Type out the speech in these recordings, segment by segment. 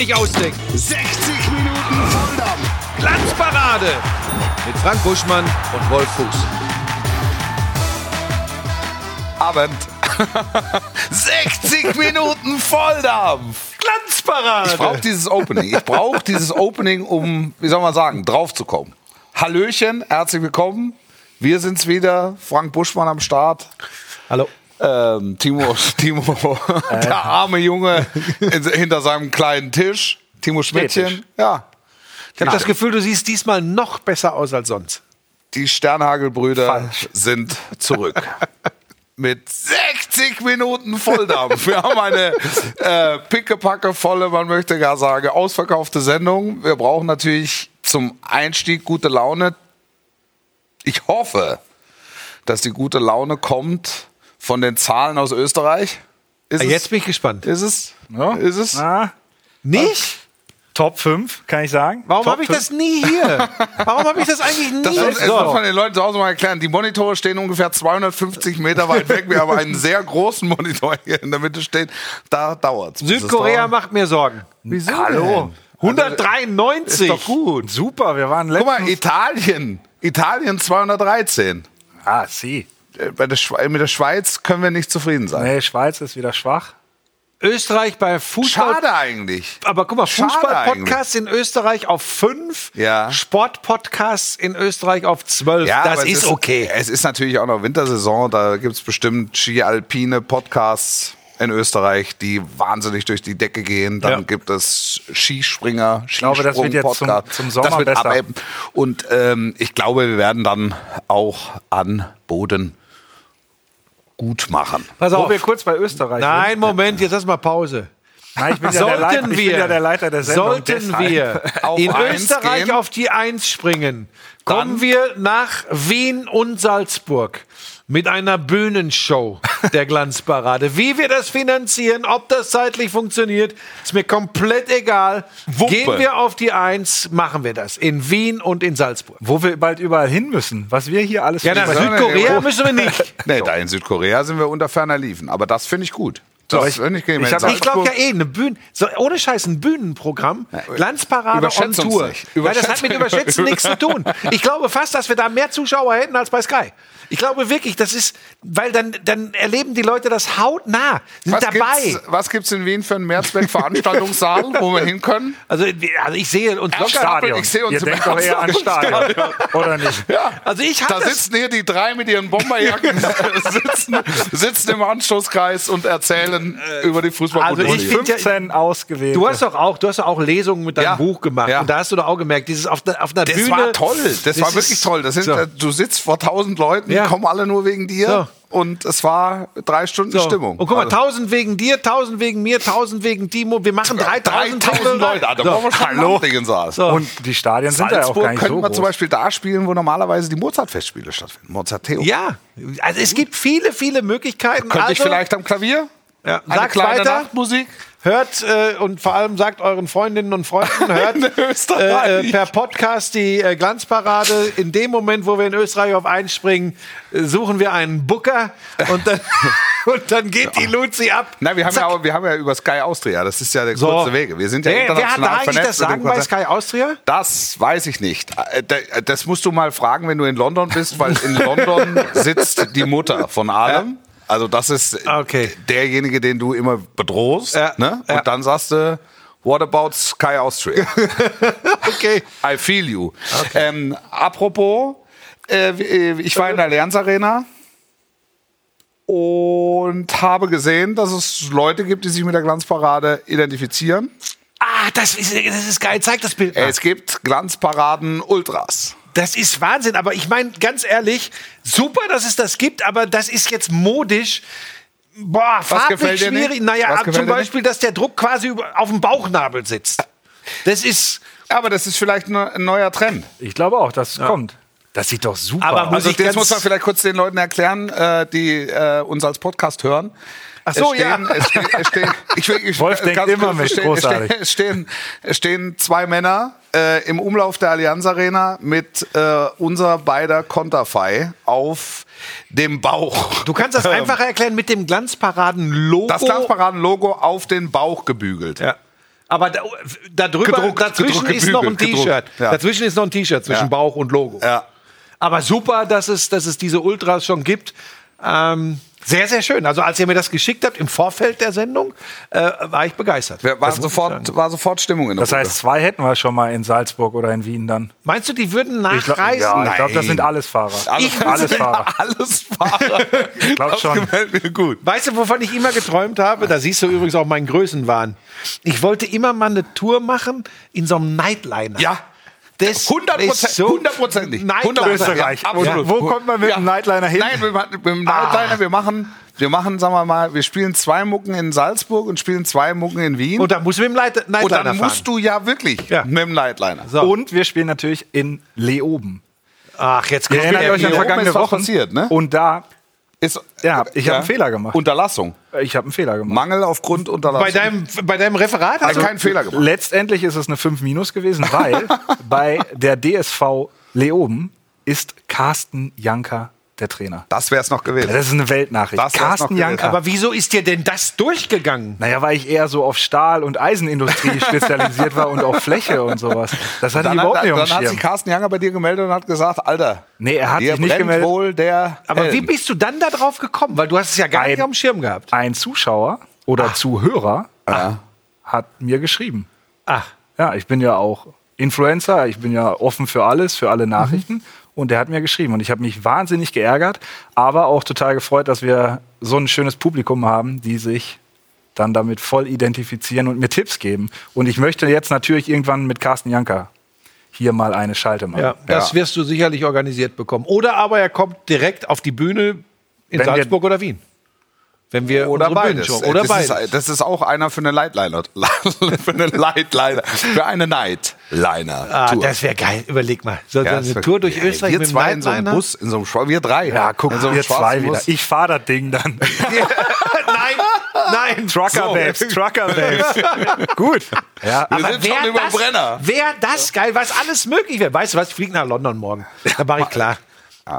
nicht ausdenken. 60 Minuten Volldampf. Glanzparade mit Frank Buschmann und Wolf Fuß. Abend. 60 Minuten Volldampf. Glanzparade. Ich brauche dieses Opening. Ich brauche dieses Opening, um, wie soll man sagen, draufzukommen. Hallöchen, herzlich willkommen. Wir sind's wieder. Frank Buschmann am Start. Hallo. Ähm, Timo, Timo, der arme Junge in, hinter seinem kleinen Tisch. Timo Schmidtchen. Ja. Ich habe das Gefühl, du siehst diesmal noch besser aus als sonst. Die Sternhagelbrüder Falsch. sind zurück. Mit 60 Minuten Volldampf. Wir haben eine äh, pickepacke volle, man möchte gar sagen, ausverkaufte Sendung. Wir brauchen natürlich zum Einstieg gute Laune. Ich hoffe, dass die gute Laune kommt von den Zahlen aus Österreich. Ist Jetzt bin ich gespannt. Ist es? Ja. Ist es? Ah, Nicht? Top 5, kann ich sagen. Warum Top habe ich fünf. das nie hier? Warum habe ich das eigentlich nie? Das, muss, das So. muss man den Leuten zu Hause mal erklären. Die Monitore stehen ungefähr 250 Meter weit weg. Wir haben einen sehr großen Monitor hier in der Mitte stehen. Da dauert es. Südkorea macht mir Sorgen. Wieso? Hallo. 193. Ist doch gut. Super, wir waren Guck letztens... mal, Italien. Italien 213. ah, sie. Äh, Bei der Schwe mit der Schweiz können wir nicht zufrieden sein. Nee, Schweiz ist wieder schwach. Österreich bei Fußball. Schade eigentlich. Aber guck mal, Fußball-Podcasts in Österreich auf 5, Ja. Sport-Podcasts in Österreich auf 12. das aber es ist okay. Es ist natürlich auch noch Wintersaison. Da gibt es bestimmt Ski-Alpine Podcasts in Österreich, die wahnsinnig durch die Decke gehen. Dann Ja. gibt es Skispringer, glaube, das wird jetzt zum- zum Sommer das wird besser. abebben. Und ähm, ich glaube, wir werden dann auch an Boden gut machen. Pass Wo auf. wir kurz bei Österreich Nein, Moment, jetzt lass mal Pause. sind. Nein, ich bin, ja der, Leiter, Sollten ich bin wir, ja der Leiter der Sendung. sollten wir in Österreich gehen? auf die Eins springen, kommen Dann- wir nach Wien und Salzburg mit einer Bühnenshow der Glanzparade. Wie wir das finanzieren, ob das zeitlich funktioniert, ist mir komplett egal. Wumpe. Gehen wir auf die Eins, machen wir das. In Wien und in Salzburg. Wo wir bald überall hin müssen. Was wir hier alles... Ja, nach Südkorea müssen wir nicht. Nee, da in Südkorea sind wir unter ferner Liefen. Aber das finde ich gut. Das ich- ich, ich, glaube ja eh, eine Bühne, so, ohne Scheiß, ein Bühnenprogramm, Glanzparade on Tour. Weil das hat mit Überschätzen nichts zu tun. Ich glaube fast, dass wir da mehr Zuschauer hätten als bei Sky. Ich glaube wirklich, das ist, weil dann, dann erleben die Leute das hautnah, sind was dabei. Gibt's, was gibt es in Wien für einen Mehrzweck-Veranstaltungssaal, wo wir hin können? Also, also ich sehe uns locker. Stadion. Ich sehe uns Ihr im denkt doch eher an Stadion. Oder nicht? Also ich Da sitzen hier die drei mit ihren Bomberjacken, sitzen, sitzen im Anstoßkreis und erzählen über die fußball Also ich find- 15 ausgewählt. Du hast doch auch, du hast doch auch Lesungen mit deinem Ja. Buch gemacht Ja. und da hast du doch auch gemerkt, dieses auf, der, auf einer Das Bühne. war toll, das, war wirklich toll. Das sind, so. äh, Du sitzt vor tausend Leuten, Ja. die kommen alle nur wegen dir So. und es war drei Stunden So. Stimmung. Und guck mal, Also, tausend wegen dir, tausend wegen mir, tausend wegen Timo. Wir machen 3000 3000 Leute, Ah, da brauchen wir schon Hallo. Saal. So. Und die Stadien sind ja auch Salzburg gar nicht könnten so wir groß. zum Beispiel da spielen, wo normalerweise die Mozart-Festspiele stattfinden. Mozart-Theo. Ja, also es gibt viele, viele Möglichkeiten. Könnte also, ich vielleicht am Klavier? Ja, Eine sagt kleine weiter, Nachtmusik? hört äh, und vor allem sagt euren Freundinnen und Freunden, hört äh, äh, per Podcast die äh, Glanzparade. In dem Moment, wo wir in Österreich auf einspringen, äh, suchen wir einen Booker und dann, und dann geht die Luzi ab. Na, wir haben, ja, Zack. auch, wir haben ja über Sky Austria, das ist ja der So. kurze Wege. Wir sind ja wer, wer hat da international eigentlich vernetzt das Sagen bei. Sky Austria? Das weiß ich nicht. Äh, da- Das musst du mal fragen, wenn du in London bist, weil in London sitzt die Mutter von allem. Also das ist Okay. derjenige, den du immer bedrohst. Ja, Ne? ja. Und dann sagst du, what about Sky Austria? Okay. I feel you. Ähm, apropos, äh, ich war in der Allianz Arena und habe gesehen, dass es Leute gibt, die sich mit der Glanzparade identifizieren. Ah, das ist, das ist geil. Zeig das Bild mal. Es gibt Glanzparaden Ultras. Das ist Wahnsinn, aber ich meine, ganz ehrlich, super, dass es das gibt, aber das ist jetzt modisch. Boah, farblich gefällt dir nicht? schwierig. Naja, zum Beispiel, dass der Druck quasi über, auf dem Bauchnabel sitzt. Das ist. Aber das ist vielleicht ein neuer Trend. Ich glaube auch, dass es kommt. Das sieht doch super Aber aus. Also das muss man vielleicht kurz den Leuten erklären, äh, die äh, uns als Podcast hören. Ach so, es stehen, ja. es stehen, es stehen, ich, ich, Wolf denkt immer kurz, mit, es stehen, großartig. Es stehen, es stehen zwei Männer äh, im Umlauf der Allianz Arena mit äh, unser beider Konterfei auf dem Bauch. Du kannst das einfacher erklären mit dem Glanzparaden-Logo. Das Glanzparaden-Logo auf den Bauch gebügelt. Ja. Aber da, da drüber, Gedruckt, dazwischen gedruckt, ist noch ein gebügelt, T-Shirt. gedruckt, ja. Dazwischen ist noch ein T-Shirt zwischen Ja. Bauch und Logo. Ja. Aber super, dass es, dass es diese Ultras schon gibt. Ähm, sehr, sehr schön. Also als ihr mir das geschickt habt im Vorfeld der Sendung, äh, war ich begeistert. War, Das muss ich sofort, war sofort Stimmung in der Das heißt, zwei hätten wir schon mal in Salzburg oder in Wien dann. Meinst du, die würden Ich glaub- nachreisen? ja, ich glaube, das Nein. sind alles Fahrer. Ich- alles Fahrer. Alles Fahrer. glaub das schon. gefällt mir gut. Weißt du, wovon ich immer geträumt habe? Da siehst du übrigens auch meinen Größenwahn. Ich wollte immer mal eine Tour machen in so einem Nightliner. Ja. Das 100 ist so- hundertprozentig. Nightliner. Österreich. Ja, absolut. Wo kommt man mit dem Nightliner hin? Nein, wir, machen- mit dem Nightliner, wir machen, wir machen, sagen wir mal, wir spielen zwei Mucken in Salzburg und spielen zwei Mucken in Wien. Und dann musst du mit dem Leit- Nightliner Und dann fahren. musst du ja wirklich Ja. mit dem Nightliner. So. Und wir spielen natürlich in Leoben. Ach, jetzt Ihr kommt erinnert der euch an vergangene passiert, ne? Und da, Ist, Ja, ich hab einen Fehler gemacht. Unterlassung. ich habe einen Fehler gemacht. Mangel aufgrund Unterlassung. bei deinem, bei deinem Referat? also Also, keinen Fehler gemacht. Letztendlich ist es eine 5 minus gewesen, weil bei der DSV Leoben ist Carsten Janker der Trainer. Das wäre es noch gewesen. Das ist eine Weltnachricht. Das Carsten. Janker. aber wieso ist dir denn das durchgegangen? naja, weil ich eher so auf Stahl- und Eisenindustrie spezialisiert war und auf Fläche und sowas. Das hatte ich Dann, überhaupt hat, nicht dann auf dem hat Schirm. sich Carsten Janger bei dir gemeldet und hat gesagt, Alter, Nee, er hat sich nicht gemeldet. wohl der Aber Helm. wie bist du dann da drauf gekommen? Weil du hast es ja gar Ein- nicht auf dem Schirm gehabt. Ein Zuschauer oder Zuhörer hat mir geschrieben. Ach, Ja, ich bin ja auch Influencer, ich bin ja offen für alles, für alle Nachrichten. Und der hat mir geschrieben. Und ich habe mich wahnsinnig geärgert, aber auch total gefreut, dass wir so ein schönes Publikum haben, die sich dann damit voll identifizieren und mir Tipps geben. Und ich möchte jetzt natürlich irgendwann mit Carsten Janker hier mal eine Schalte machen. ja, das Ja. wirst du sicherlich organisiert bekommen. Oder aber er kommt direkt auf die Bühne in Wenn Salzburg oder Wien. Wenn wir Oder beides. Oder das, beides. Ist, das ist auch einer für eine Lightliner. für eine Lightliner. Für eine Nightliner. ah, das wäre geil. Überleg mal. So Ja, eine Tour durch Österreich wir mit zwei in so einem? Bus, in so einem Schwa wir drei. Ja, guck, in so einem ihr zwei wieder. Bus. Ich fahre das Ding dann. nein, nein. Trucker So. Babes, Trucker Babes. Gut. Ja, Wir Aber sind schon über das, Brenner. Wäre das geil, was alles möglich wäre. Weißt du was, ich fliege nach London morgen. Da mache ich klar.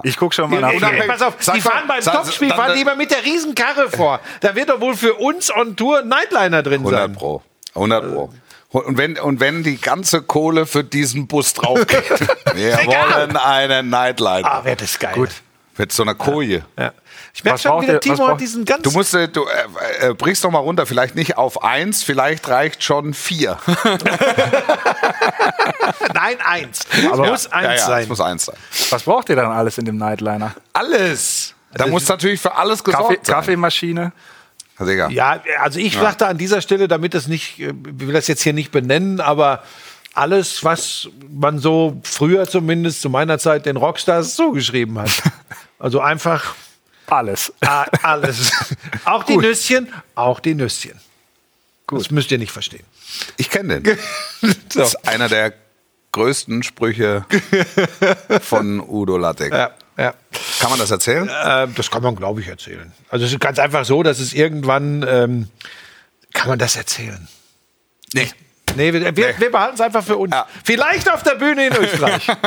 Ich gucke schon mal nach. Ey, pass auf, Sag die fahren beim Topspiel, fahren die immer mit der Riesenkarre vor. Da wird doch wohl für uns on Tour Nightliner drin 100 sein. Pro. 100 Pro. Und wenn, und wenn die ganze Kohle für diesen Bus drauf geht, wir wollen einen Nightliner. Ah, wäre das geil. Gut. Mit so einer Koje. Ja. Ich merke schon wieder, ihr- Timo hat braucht- diesen ganz... Du musst, äh, du äh, äh, brichst doch mal runter, vielleicht nicht auf eins, vielleicht reicht schon vier. Nein, eins. Aber- muss eins ja, ja, sein. es muss eins sein. Was braucht ihr dann alles in dem Nightliner? Alles. Da muss natürlich für alles Kaffee, gesorgt sein. Kaffeemaschine? Digga. Ja, also ich dachte an dieser Stelle, damit das nicht, äh, ich will das jetzt hier nicht benennen, aber alles, was man so früher zumindest zu meiner Zeit den Rockstars zugeschrieben hat. Also einfach Alles. a- alles. Auch die Gut. Nüsschen, auch die Nüsschen. Das müsst ihr nicht verstehen. Ich kenne den. Das ist einer der größten Sprüche von Udo Lattek. Ja, ja. Kann man das erzählen? Ähm, das kann man, glaube ich, erzählen. Also es ist ganz einfach so, dass es irgendwann, ähm, kann man das erzählen? Nee. Nee, wir, wir, wir behalten es einfach für uns. Ja. Vielleicht auf der Bühne in Österreich.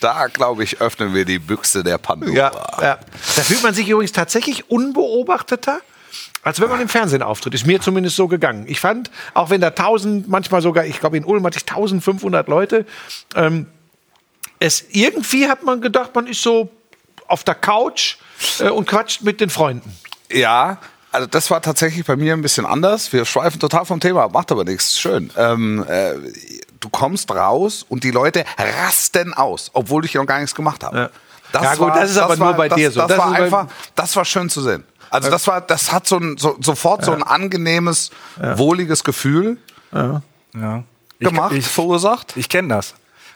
Da, glaube ich, öffnen wir die Büchse der Pandora. ja, ja. Da fühlt man sich übrigens tatsächlich unbeobachteter, als wenn man im Fernsehen auftritt. Ist mir zumindest so gegangen. Ich fand, auch wenn da 1000, manchmal sogar, ich glaube in Ulm hatte ich 1500 Leute, ähm, es irgendwie hat man gedacht, man ist so auf der Couch äh, und quatscht mit den Freunden. Ja, also das war tatsächlich bei mir ein bisschen anders. Wir schweifen total vom Thema ab, macht aber nichts. Schön. Ähm, äh, du kommst raus und die Leute rasten aus, obwohl ich noch gar nichts gemacht habe. Ja. Ja, gut, das ist aber nur bei das, dir so. Das, Das war einfach, das war schön zu sehen. Also das war, das hat so ein, so, sofort so ein angenehmes, wohliges Gefühl Ja. Ich, gemacht, ich, verursacht. ich kenne das.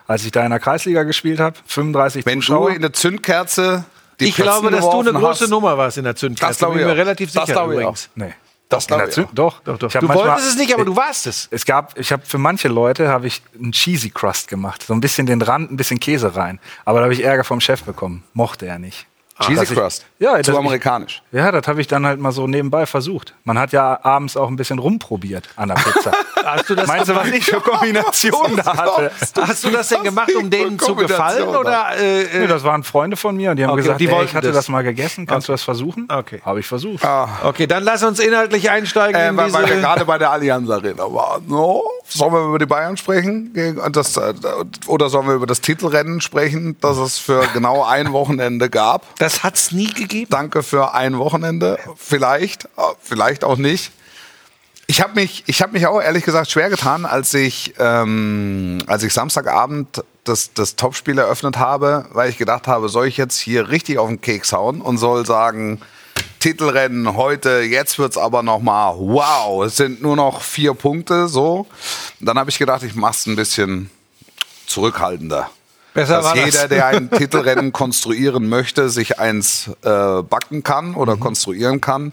Als ich da in der Kreisliga gespielt habe, 35 Wenn Zuschauer. du in der Zündkerze Ich glaube, dass du eine große hast, Nummer warst in der Zündkerze. Das glaube bin ich mir auch. relativ Das sicher glaube ich übrigens. nee. Das glaube ich auch. Doch, Doch, doch. Du manchmal- wolltest es nicht, aber du warst es. Es gab, ich habe für manche Leute habe ich einen Cheesy Crust gemacht, so ein bisschen den Rand, ein bisschen Käse rein. Aber da habe ich Ärger vom Chef bekommen. Mochte er nicht. Cheesy Dass ich- Crust. Ja, zu dass ich- amerikanisch. Ja, das habe ich dann halt mal so nebenbei versucht. Man hat ja abends auch ein bisschen rumprobiert an der Pizza. Hast du das Meinst du, was ich für Kombinationen da hatte? Hast du das denn gemacht, um denen zu gefallen? Oder, äh, Nee, äh, das waren Freunde von mir und die haben Okay, gesagt, die ey, ich hatte das. das. mal gegessen, kannst du das versuchen? Okay. Habe ich versucht. okay, dann lass uns inhaltlich einsteigen Äh, in weil, weil wir gerade bei der Allianz Arena waren. No? sollen wir über die Bayern sprechen? Gegen- Das, äh, oder sollen wir über das Titelrennen sprechen, das es für genau ein Wochenende gab? Das hat es nie gegeben. Danke für ein Wochenende. Vielleicht, äh, vielleicht auch nicht. Ich habe mich, ich mich auch ehrlich gesagt schwer getan, als ich, ähm, als ich Samstagabend das, das Topspiel eröffnet habe, weil ich gedacht habe, soll ich jetzt hier richtig auf den Keks hauen und soll sagen, Titelrennen heute, jetzt wird's aber noch mal wow, es sind nur noch vier Punkte, so. Dann habe ich gedacht, ich mach's ein bisschen zurückhaltender. Besser dass war das. jeder, der ein Titelrennen konstruieren möchte, sich eins äh, backen kann oder konstruieren kann.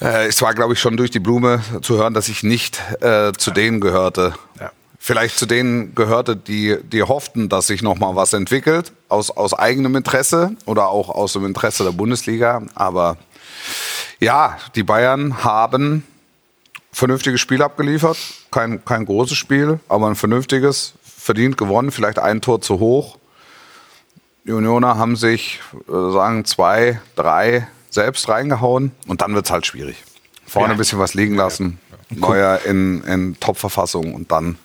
Äh, es war, glaube ich, schon durch die Blume zu hören, dass ich nicht äh, zu denen gehörte. Ja. Vielleicht zu denen gehörte, die, die hofften, dass sich noch mal was entwickelt, aus, aus eigenem Interesse oder auch aus dem Interesse der Bundesliga. Aber ja, die Bayern haben vernünftiges Spiel abgeliefert. Kein, kein großes Spiel, aber ein vernünftiges. Verdient gewonnen, vielleicht ein Tor zu hoch. Die Unioner haben sich, äh, sagen, zwei, drei selbst reingehauen und dann wird's halt schwierig. Vorne Ja. ein bisschen was liegen lassen, Neuer in, in Top-Verfassung und dann.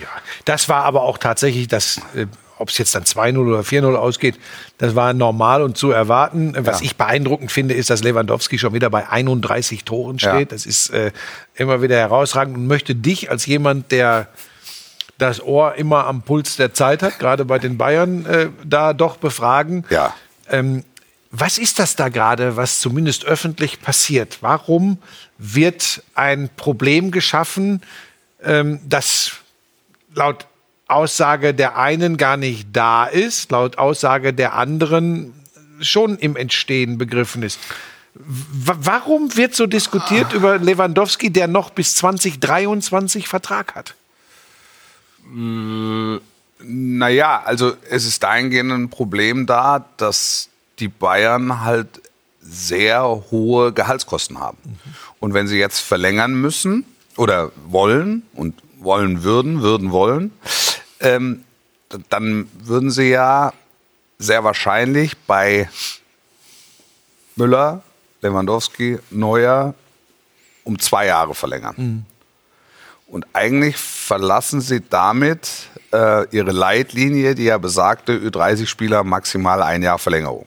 Ja, das war aber auch tatsächlich das, äh, ob es jetzt dann 2-0 oder 4-0 ausgeht, das war normal und zu erwarten. Was Ja. ich beeindruckend finde, ist, dass Lewandowski schon wieder bei 31 Toren steht. Ja. Das ist äh, immer wieder herausragend und möchte dich als jemand, der das Ohr immer am Puls der Zeit hat, gerade bei den Bayern, äh, da doch befragen. Ja. Ähm, was ist das da gerade, was zumindest öffentlich passiert? Warum wird ein Problem geschaffen, ähm, das laut Aussage der einen gar nicht da ist, laut Aussage der anderen schon im Entstehen begriffen ist? W warum wird so diskutiert über Lewandowski, der noch bis 2023 Vertrag hat? Naja, also es ist dahingehend ein Problem da, dass die Bayern halt sehr hohe Gehaltskosten haben. Und wenn sie jetzt verlängern müssen oder wollen und wollen würden, würden wollen, ähm, dann würden sie ja sehr wahrscheinlich bei Müller, Lewandowski, Neuer um zwei Jahre verlängern. Und eigentlich verlassen sie damit äh, ihre Leitlinie, die ja besagte, Ü30-Spieler maximal ein Jahr Verlängerung.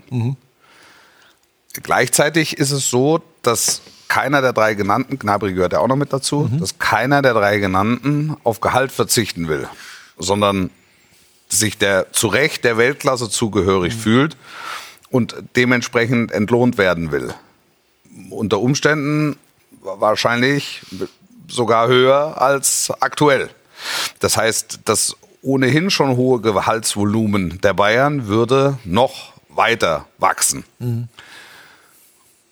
Gleichzeitig ist es so, dass keiner der drei genannten, Gnabry gehört ja auch noch mit dazu, dass keiner der drei genannten auf Gehalt verzichten will, sondern sich der zu Recht der Weltklasse zugehörig fühlt und dementsprechend entlohnt werden will. Unter Umständen wahrscheinlich sogar höher als aktuell. Das heißt, das ohnehin schon hohe Gehaltsvolumen der Bayern würde noch weiter wachsen.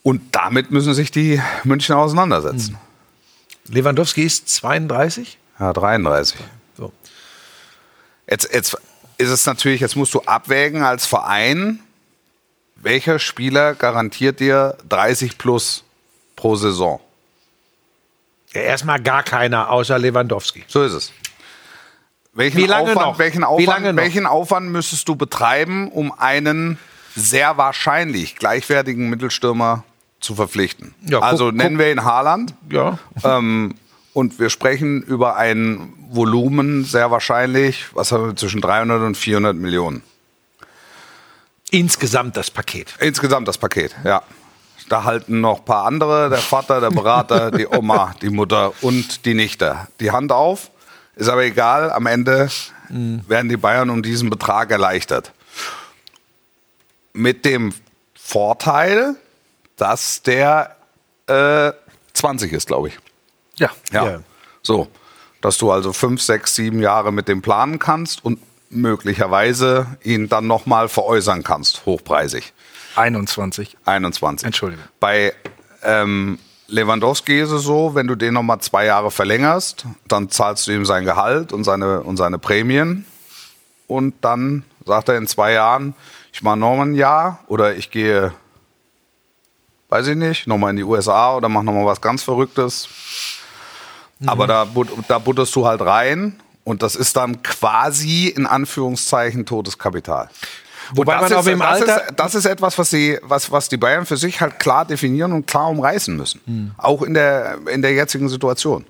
Und damit müssen sich die München auseinandersetzen. Lewandowski ist 32. Ja, 33. So. Jetzt, jetzt ist es natürlich, jetzt musst du abwägen als Verein, welcher Spieler garantiert dir 30 plus pro Saison? Ja, erstmal gar keiner außer Lewandowski. So ist es. Welchen Wie lange Aufwand, noch? Welchen Wie Aufwand, lange noch? welchen Aufwand müsstest du betreiben, um einen sehr wahrscheinlich gleichwertigen Mittelstürmer zu verpflichten? Ja, guck- also guck- nennen wir ihn Haaland. Ja. Ähm, und wir sprechen über ein Volumen sehr wahrscheinlich, was haben wir zwischen 300 und 400 Millionen. Insgesamt das Paket. Insgesamt das Paket, ja. Da halten noch ein paar andere, der Vater, der Berater, die Oma, die Mutter und die Nichte. Die Hand auf, ist aber egal, am Ende werden die Bayern um diesen Betrag erleichtert. Mit dem Vorteil, dass der äh, 20 ist, glaube ich. Ja. Ja. Ja. So, dass du also fünf, sechs, sieben Jahre mit dem planen kannst und möglicherweise ihn dann nochmal veräußern kannst, hochpreisig. 21. 21. Entschuldige. Bei ähm, Lewandowski ist es so, wenn du den nochmal zwei Jahre verlängerst, dann zahlst du ihm sein Gehalt und seine, und seine Prämien. Und dann sagt er in zwei Jahren, ich mache nochmal ein Jahr oder ich gehe, weiß ich nicht, nochmal in die USA oder mache nochmal was ganz Verrücktes. Aber da, da butterst du halt rein und das ist dann quasi in Anführungszeichen totes Kapital. Wobei man ist, auch im das Alter- Ist, das ist etwas, was, sie, was, was die Bayern für sich halt klar definieren und klar umreißen müssen. Auch in der, in der jetzigen Situation.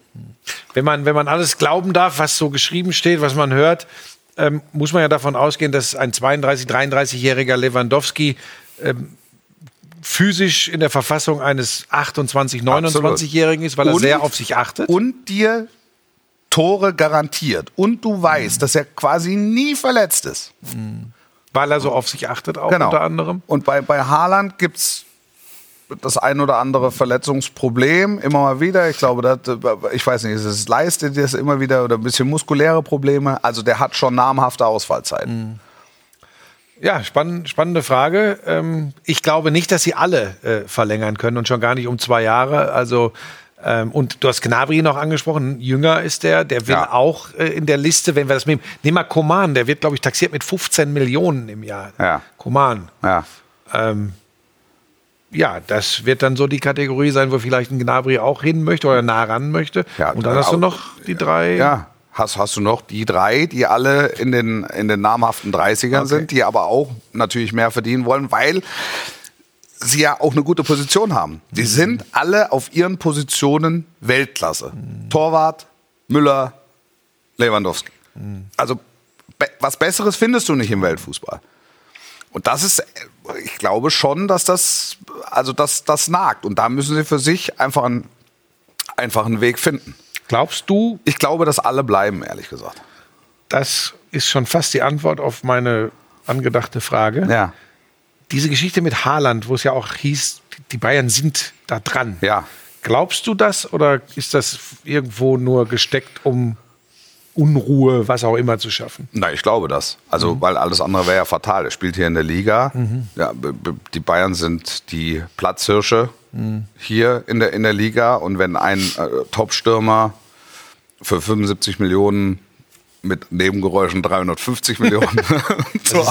wenn man, wenn man alles glauben darf, was so geschrieben steht, was man hört, ähm, muss man ja davon ausgehen, dass ein 32, 33-jähriger Lewandowski ähm, physisch in der Verfassung eines 28, 29-Jährigen ist, weil er Und- sehr auf sich achtet. Und dir Tore garantiert. Und du weißt, dass er quasi nie verletzt ist. Weil er so auf sich achtet, auch Genau. unter anderem. Und bei, bei Haaland gibt es das ein oder andere Verletzungsproblem immer mal wieder. Ich glaube, das, ich weiß nicht, ist es Leiste, das immer wieder oder ein bisschen muskuläre Probleme. Also der hat schon namhafte Ausfallzeiten. Ja, spann spannende Frage. Ähm, ich glaube nicht, dass sie alle äh, verlängern können und schon gar nicht um zwei Jahre. Also ähm, und du hast Gnabry noch angesprochen, jünger ist der, der will Ja. auch äh, in der Liste, wenn wir das nehmen, nehmen wir Koman, der wird, glaube ich, taxiert mit 15 Millionen im Jahr. Ja. Koman. Ja. Ähm, ja, das wird dann so die Kategorie sein, wo vielleicht ein Gnabry auch hin möchte oder nah ran möchte. Ja, und dann hast du noch die drei. Ja, hast, hast du noch die drei, die alle in den, in den namhaften 30ern Okay. sind, die aber auch natürlich mehr verdienen wollen, weil sie ja auch eine gute Position haben. Mhm. Die sind alle auf ihren Positionen Weltklasse. Mhm. Torwart, Müller, Lewandowski. Mhm. Also be was Besseres findest du nicht im Weltfußball. Und das ist, ich glaube schon, dass das, also das, das nagt. Und da müssen sie für sich einfach einen, einfach einen Weg finden. Glaubst du, Ich glaube, dass alle bleiben, ehrlich gesagt. das ist schon fast die Antwort auf meine angedachte Frage. Ja. Diese Geschichte mit Haaland, wo es ja auch hieß, die Bayern sind da dran. Ja. Glaubst du das oder ist das irgendwo nur gesteckt, um Unruhe, was auch immer zu schaffen? Na, ich glaube das. Also, weil alles andere wäre ja fatal. Er spielt hier in der Liga. Ja, b- b- die Bayern sind die Platzhirsche hier in der, in der Liga. Und wenn ein äh, Top-Stürmer für 75 Millionen mit Nebengeräuschen 350 Millionen zu,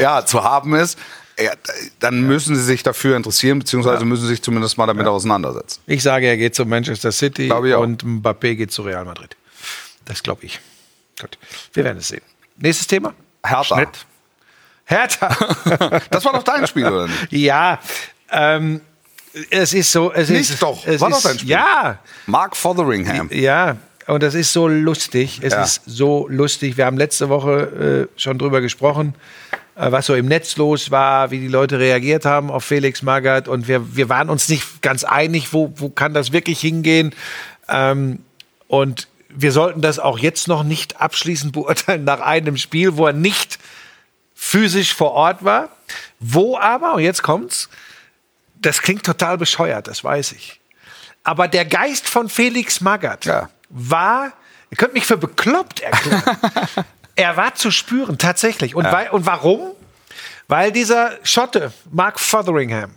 ja, zu haben ist, ja, dann müssen sie sich dafür interessieren, beziehungsweise müssen sie sich zumindest mal damit auseinandersetzen. Ich sage, er geht zu Manchester City und Mbappé geht zu Real Madrid. Das glaube ich. Gut, wir werden es sehen. Nächstes Thema. Hertha. Schnitt. Hertha. Das war doch dein Spiel, oder nicht? ja, ähm, es ist so. Es Nicht ist, doch. Es War doch ist, dein Spiel. Ja, Mark Fotheringham. Ja, und das ist so lustig. Es Ja. ist so lustig. Wir haben letzte Woche äh, schon drüber gesprochen, was so im Netz los war, wie die Leute reagiert haben auf Felix Magath. Und wir, wir waren uns nicht ganz einig, wo, wo kann das wirklich hingehen. Ähm, und wir sollten das auch jetzt noch nicht abschließend beurteilen nach einem Spiel, wo er nicht physisch vor Ort war. Wo aber, und jetzt kommt's, das klingt total bescheuert, das weiß ich. Aber der Geist von Felix Magath Ja. war, ihr könnt mich für bekloppt erklären. er war zu spüren, tatsächlich. Und, weil, und warum? Weil dieser Schotte, Mark Fotheringham,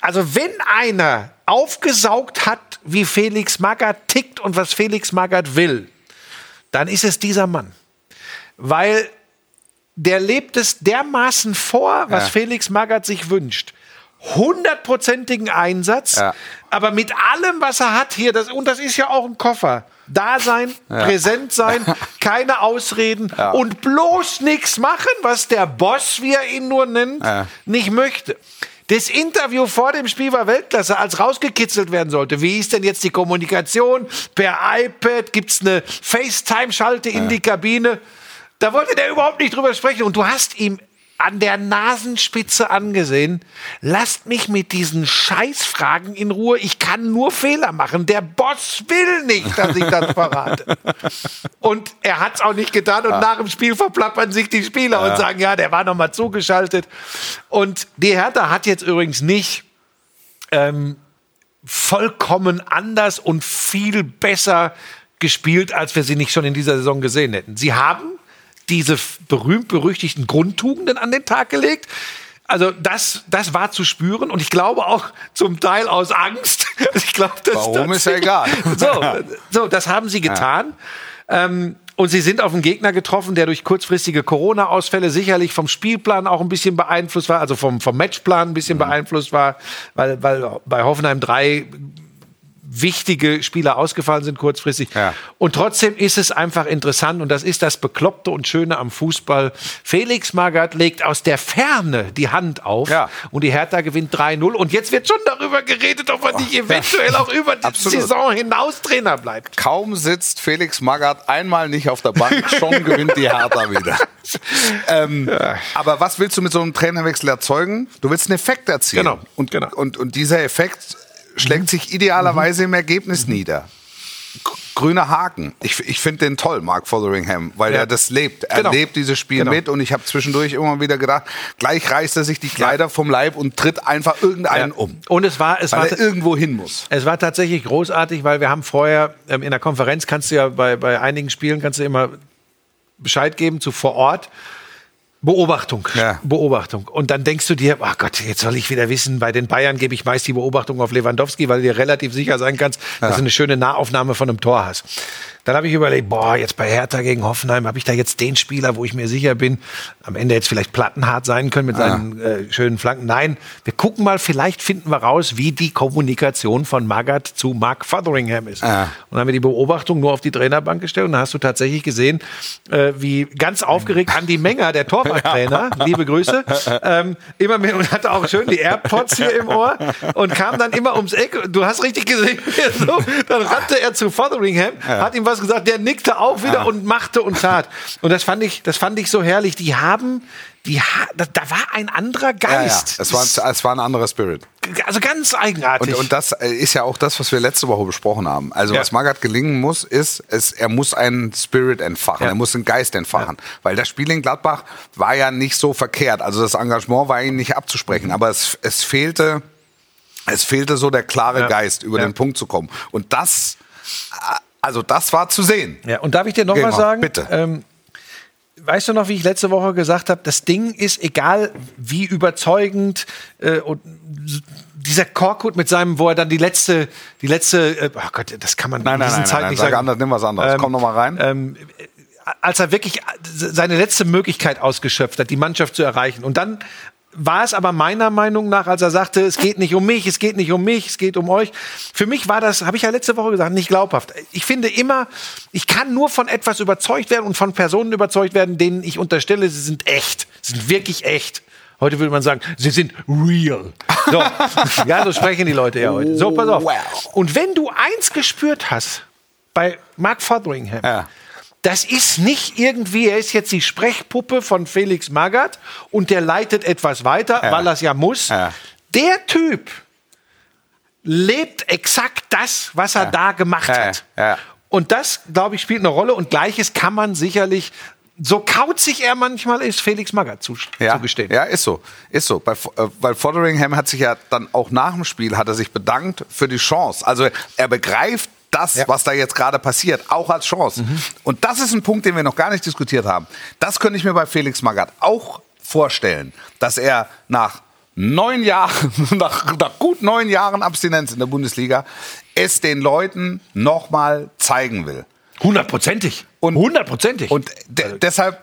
also wenn einer aufgesaugt hat, wie Felix Magath tickt und was Felix Magath will, dann ist es dieser Mann. Weil der lebt es dermaßen vor, was Ja. Felix Magath sich wünscht. Hundertprozentigen Einsatz, Ja. aber mit allem, was er hat hier, das, und das ist ja auch ein Koffer. Da sein, präsent sein, keine Ausreden und bloß nichts machen, was der Boss, wie er ihn nur nennt, Ja. nicht möchte. Das Interview vor dem Spiel war Weltklasse, als rausgekitzelt werden sollte. Wie ist denn jetzt die Kommunikation? Per iPad? Gibt es eine FaceTime-Schalte in die Kabine? Da wollte der überhaupt nicht drüber sprechen. Und du hast ihm an der Nasenspitze angesehen, lasst mich mit diesen Scheißfragen in Ruhe. Ich kann nur Fehler machen. Der Boss will nicht, dass ich das verrate. Und er hat es auch nicht getan. Und nach dem Spiel verplappern sich die Spieler und sagen, ja, der war noch mal zugeschaltet. Und die Hertha hat jetzt übrigens nicht ähm, vollkommen anders und viel besser gespielt, als wir sie nicht schon in dieser Saison gesehen hätten. Sie haben diese berühmt-berüchtigten Grundtugenden an den Tag gelegt. Also das, das war zu spüren und ich glaube auch zum Teil aus Angst. Also ich glaube, das Warum, ist ja egal. So, so, das haben sie getan. Ähm, und sie sind auf einen Gegner getroffen, der durch kurzfristige Corona-Ausfälle sicherlich vom Spielplan auch ein bisschen beeinflusst war, also vom, vom Matchplan ein bisschen beeinflusst war, weil, weil bei Hoffenheim 3 wichtige Spieler ausgefallen sind kurzfristig. Ja. Und trotzdem ist es einfach interessant und das ist das Bekloppte und Schöne am Fußball. Felix Magath legt aus der Ferne die Hand auf Ja. und die Hertha gewinnt 3-0 und jetzt wird schon darüber geredet, ob er nicht eventuell auch über die Absolut. Saison hinaus Trainer bleibt. Kaum sitzt Felix Magath einmal nicht auf der Bank, schon gewinnt die Hertha wieder. ähm, Aber was willst du mit so einem Trainerwechsel erzeugen? Du willst einen Effekt erzielen. Genau, Und, genau. und, und dieser Effekt schlägt sich idealerweise im Ergebnis nieder. Grüner Haken. Ich, ich finde den toll, Mark Fotheringham, weil Ja. er das lebt. Er Genau. lebt dieses Spiel Genau. mit und ich habe zwischendurch immer wieder gedacht, gleich reißt er sich die Kleider vom Leib und tritt einfach irgendeinen um. Und es war, es war, Weil er irgendwo hin muss. Es war tatsächlich großartig, weil wir haben vorher ähm, in der Konferenz kannst du ja bei, bei einigen Spielen kannst du immer Bescheid geben zu vor Ort. Beobachtung, Ja. Beobachtung. Und dann denkst du dir, ach Gott, jetzt soll ich wieder wissen, bei den Bayern gebe ich meist die Beobachtung auf Lewandowski, weil du dir relativ sicher sein kannst, dass du eine schöne Nahaufnahme von einem Tor hast. Dann habe ich überlegt, boah, jetzt bei Hertha gegen Hoffenheim habe ich da jetzt den Spieler, wo ich mir sicher bin, am Ende jetzt vielleicht plattenhart sein können mit seinen äh, schönen Flanken. Nein, wir gucken mal, vielleicht finden wir raus, wie die Kommunikation von Magath zu Mark Fotheringham ist. Ja. Und dann haben wir die Beobachtung nur auf die Trainerbank gestellt und dann hast du tatsächlich gesehen, äh, wie ganz aufgeregt Andi Menger, der Torwarttrainer, liebe Grüße, ähm, immer mehr und hatte auch schön die AirPods hier im Ohr und kam dann immer ums Eck. Du hast richtig gesehen, so, dann rannte er zu Fotheringham, hat ihm was gesagt, der nickte auch wieder und machte und tat. Und das fand ich, das fand ich so herrlich. Die haben, die, ha da, da war ein anderer Ja, ja. Geist. Es, war, es war ein anderer Spirit. also ganz eigenartig. Und, und das äh, ist ja auch das, was wir letzte Woche besprochen haben. Also Ja. was Magath gelingen muss, ist, es, er muss einen Spirit entfachen, Ja. er muss einen Geist entfachen. Weil das Spiel in Gladbach war ja nicht so verkehrt. Also das Engagement war ihm nicht abzusprechen. Aber es, es fehlte, es fehlte so der klare Ja. Geist, über Ja. den Punkt zu kommen. Und das, also das war zu sehen. Ja, und darf ich dir noch Geh mal mal, sagen? bitte. Ähm, weißt du noch, wie ich letzte Woche gesagt habe, das Ding ist egal, wie überzeugend äh, und dieser Korkut mit seinem, wo er dann die letzte, die letzte, äh, oh Gott, das kann man Nein, in nein, diesen nein, Zeiten nein, nicht sag sagen. anders, nimm was anderes. Komm noch mal rein. Ähm, als er wirklich seine letzte Möglichkeit ausgeschöpft hat, die Mannschaft zu erreichen. Und dann war es aber meiner Meinung nach, als er sagte, es geht nicht um mich, es geht nicht um mich, es geht um euch. Für mich war das, habe ich ja letzte Woche gesagt, nicht glaubhaft. Ich finde immer, ich kann nur von etwas überzeugt werden und von Personen überzeugt werden, denen ich unterstelle, sie sind echt, sie sind wirklich echt. Heute würde man sagen, sie sind real. So, ja, so sprechen die Leute ja heute. So, pass auf. Und wenn du eins gespürt hast bei Mark Fotheringham, Ja. Das ist nicht irgendwie, er ist jetzt die Sprechpuppe von Felix Magath und der leitet etwas weiter, Ja. weil er es ja muss. Ja. Der Typ lebt exakt das, was er da gemacht Ja, hat. ja. Und das, glaube ich, spielt eine Rolle. Und gleiches kann man sicherlich, so kauzig er manchmal ist, Felix Magath zu, Ja, zugestehen. ja, ist so, ist so. Bei, äh, weil Fotheringham hat sich ja dann auch nach dem Spiel hat er sich bedankt für die Chance. Also er begreift das, Ja. was da jetzt gerade passiert, auch als Chance. Und das ist ein Punkt, den wir noch gar nicht diskutiert haben. Das könnte ich mir bei Felix Magath auch vorstellen, dass er nach neun Jahren, nach, nach gut neun Jahren Abstinenz in der Bundesliga, es den Leuten nochmal zeigen will. Hundertprozentig. Und- Hundertprozentig. Und de deshalb,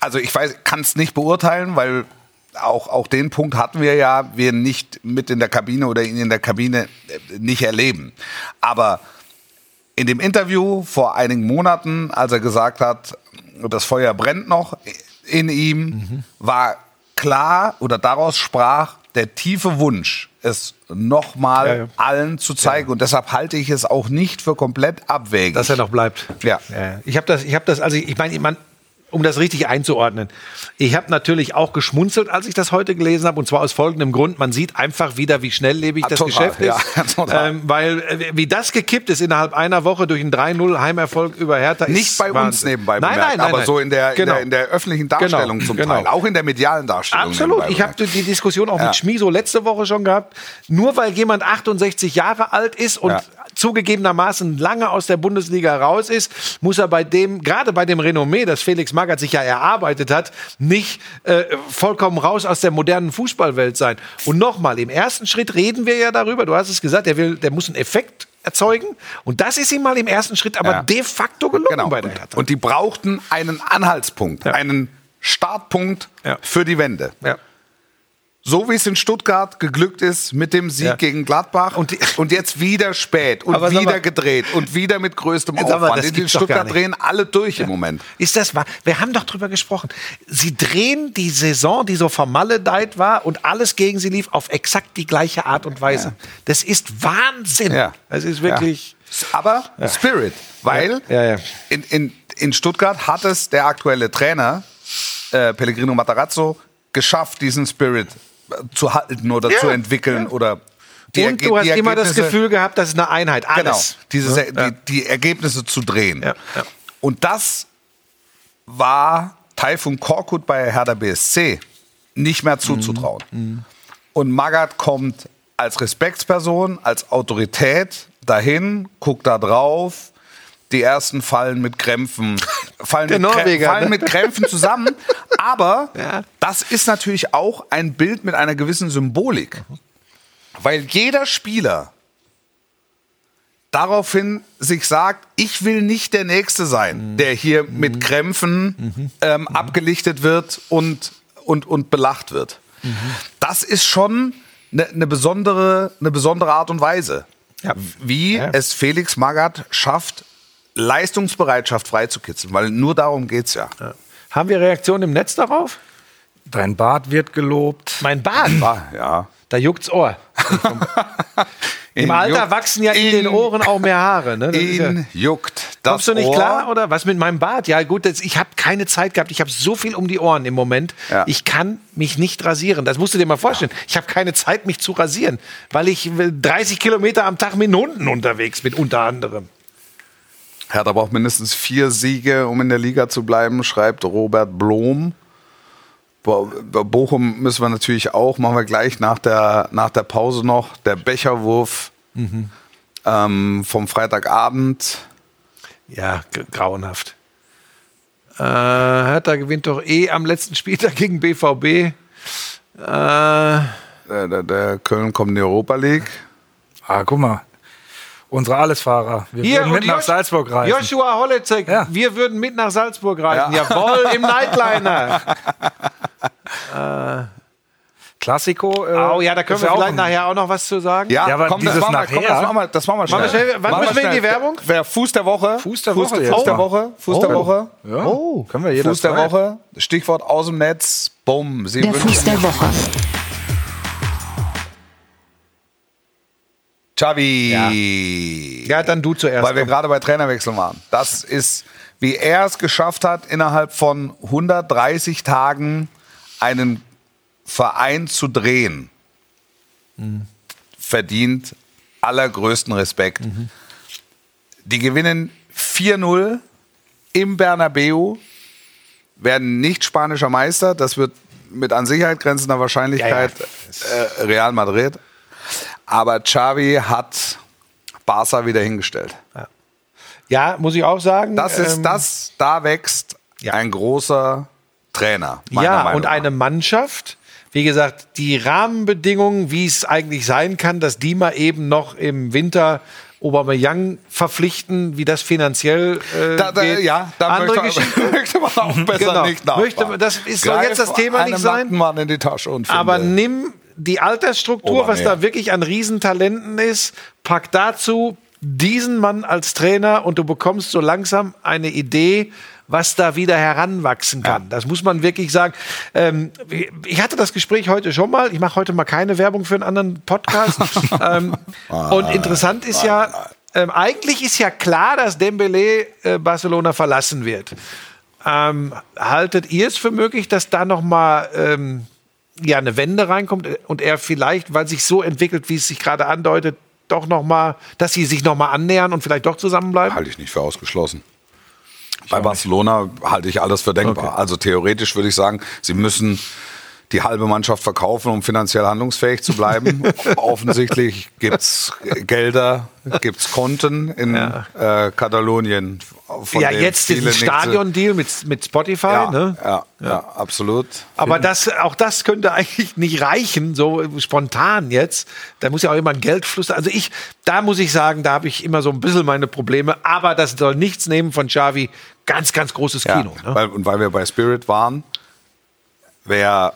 also ich weiß, kann es nicht beurteilen, weil auch, auch den Punkt hatten wir ja, wir nicht mit in der Kabine oder ihn in der Kabine äh, nicht erleben. Aber in dem Interview vor einigen Monaten, als er gesagt hat, das Feuer brennt noch in ihm, war klar oder daraus sprach der tiefe Wunsch, es nochmal Ja, ja. allen zu zeigen. Und deshalb halte ich es auch nicht für komplett abwegig. dass er noch bleibt. Ja. Ich habe das, ich habe das, also ich meine, man, um das richtig einzuordnen. Ich habe natürlich auch geschmunzelt, als ich das heute gelesen habe, und zwar aus folgendem Grund: Man sieht einfach wieder, wie schnelllebig das total, Geschäft ist, ja, ähm, weil äh, wie das gekippt ist innerhalb einer Woche durch einen 3-0 Heimerfolg über Hertha. Nicht ist bei uns Wahnsinn. nebenbei nein, bemerkt, nein, nein, aber nein. so in der, Genau. in der, in der öffentlichen Darstellung Genau, zum genau. Teil, auch in der medialen Darstellung. Absolut. Ich habe die Diskussion auch Ja. mit Schmiso letzte Woche schon gehabt. Nur weil jemand 68 Jahre alt ist und Ja. Zugegebenermaßen lange aus der Bundesliga raus ist, muss er bei dem, gerade bei dem Renommee, das Felix Magath sich ja erarbeitet hat, nicht äh, vollkommen raus aus der modernen Fußballwelt sein. Und nochmal, im ersten Schritt reden wir ja darüber, du hast es gesagt, der, will, der muss einen Effekt erzeugen. Und das ist ihm mal im ersten Schritt aber Ja. de facto gelungen Genau. bei der Und, Hertha. und die brauchten einen Anhaltspunkt, Ja. einen Startpunkt Ja. für die Wende. ja. So wie es in Stuttgart geglückt ist mit dem Sieg Ja. gegen Gladbach Und und, jetzt wieder spät und Aber wieder mal- gedreht und wieder mit größtem Aufwand. das In Stuttgart drehen alle durch im Moment. Ist das wahr? Wir haben doch drüber gesprochen. Sie drehen die Saison, die so vermaledeit war und alles gegen sie lief, auf exakt die gleiche Art und Weise. Das ist Wahnsinn. Ja. Das ist wirklich. Ja. Aber Spirit, weil Ja, ja. In, in, in Stuttgart hat es der aktuelle Trainer, äh, Pellegrino Matarazzo, geschafft, diesen Spirit zu halten oder Ja. zu entwickeln oder die und du hast immer das Gefühl gehabt, das ist eine Einheit. genau, Alles. diese, Ja. die, die Ergebnisse zu drehen. Ja, ja. Und das war Taifun Korkut bei Hertha BSC nicht mehr zuzutrauen. Mhm. Und Magath kommt als Respektsperson, als Autorität dahin, guckt da drauf. Die ersten fallen mit Krämpfen, fallen, Der mit, Krä Norweger, fallen ne? mit Krämpfen zusammen. Aber Ja. das ist natürlich auch ein Bild mit einer gewissen Symbolik. Weil jeder Spieler daraufhin sich sagt, ich will nicht der Nächste sein, der hier mit Krämpfen ähm, abgelichtet wird und, und, und belacht wird. Das ist schon eine ne besondere, eine besondere Art und Weise, Ja. wie Ja. es Felix Magath schafft, Leistungsbereitschaft freizukitzeln, weil nur darum geht's ja. Haben wir Reaktionen im Netz darauf? Dein Bart wird gelobt. Mein Bart, ja. da juckt's Ohr. Im Alter wachsen ja in den Ohren auch mehr Haare. Ne? Ja- juckt das Kommst du nicht Ohr. klar oder was mit meinem Bart? Ja gut, das, ich habe keine Zeit gehabt. Ich habe so viel um die Ohren im Moment. Ja. Ich kann mich nicht rasieren. Das musst du dir mal vorstellen. Ich habe keine Zeit, mich zu rasieren, weil ich äh, 30 Kilometer am Tag mit den Hunden unterwegs bin, unter anderem. Hertha braucht mindestens vier Siege, um in der Liga zu bleiben, schreibt Robert Blom. Bo Bo- Bochum müssen wir natürlich auch, machen wir gleich nach der, nach der Pause noch. Der Becherwurf ähm, vom Freitagabend. Ja, grauenhaft. Äh, Hertha gewinnt doch eh am letzten Spieltag gegen BVB. Äh, Der, der, der Köln kommt in die Europa League. Ah, guck mal. Unsere Allesfahrer. Wir Hier, würden mit nach Josh- Salzburg reisen. Joshua Holecek, Ja. wir würden mit nach Salzburg reisen. Ja. Jawohl, im Nightliner. Klassiko. Äh, Oh ja, da können wir auch vielleicht ein- nachher auch noch was zu sagen. Ja, Ja, aber komm, das dieses machen wir, komm, nachher- das machen wir, das machen wir schnell. Machen wir schnell. Wann Machen müssen wir in die. Werbung? Wer Fuß der Woche. Fuß der Fuß, Woche Fuß jetzt. der Oh. Woche. Fuß der Oh. Woche. Ja, Oh. können wir Fuß der. Woche. Stichwort aus dem Netz. Bumm. Sie Der Fuß der Woche. Xavi. Ja, dann du zuerst. Weil wir gerade bei Trainerwechsel waren. Das ist, wie er es geschafft hat, innerhalb von 130 Tagen einen Verein zu drehen, verdient allergrößten Respekt. Die gewinnen 4-0 im Bernabeu, werden nicht spanischer Meister. Das wird mit an Sicherheit grenzender Wahrscheinlichkeit Äh, Real Madrid. Aber Xavi hat Barca wieder hingestellt. ja, muss ich auch sagen. Das ist ähm, das, da wächst ja. ein großer Trainer. Ja, Meinung und eine. Mannschaft. Wie gesagt, die Rahmenbedingungen, wie es eigentlich sein kann, dass die mal eben noch im Winter Aubameyang verpflichten, wie das finanziell äh, Da, da, geht. ja, da Andere möchte, Geschichte. möchte man auch besser Genau. nicht nachfragen. Möchte- das ist- soll jetzt das Thema nicht sein? Mann in die Tasche und finde. Aber nimm die Altersstruktur, was Aubameyang. da wirklich an Riesentalenten ist, pack dazu diesen Mann als Trainer und du bekommst so langsam eine Idee, was da wieder heranwachsen kann. Das muss man wirklich sagen. Ähm, ich hatte das Gespräch heute schon mal. Ich mache heute mal keine Werbung für einen anderen Podcast. ähm, und interessant ist ja, ähm, eigentlich ist ja klar, dass Dembele äh, Barcelona verlassen wird. Ähm, haltet ihr es für möglich, dass da noch mal ähm, ja, eine Wende reinkommt und er vielleicht, weil sich so entwickelt, wie es sich gerade andeutet, doch noch mal, dass sie sich noch mal annähern und vielleicht doch zusammenbleiben? halte ich nicht für ausgeschlossen. Bei Barcelona halte ich alles für denkbar. Also theoretisch würde ich sagen, sie müssen die halbe Mannschaft verkaufen, um finanziell handlungsfähig zu bleiben. Offensichtlich gibt's Gelder, gibt's Konten in äh, Katalonien. ja, jetzt diesen Stadion-Deal mit, mit Spotify. Ja, ne? ja, ja, absolut. Aber das, auch das könnte eigentlich nicht reichen, so spontan jetzt. Da muss ja auch immer ein Geldfluss. Also ich, da muss ich sagen, da habe ich immer so ein bisschen meine Probleme. Aber das soll nichts nehmen von Xavi. Ganz, ganz großes Ja, Kino. Ne? weil, und weil wir bei Spirit waren, wer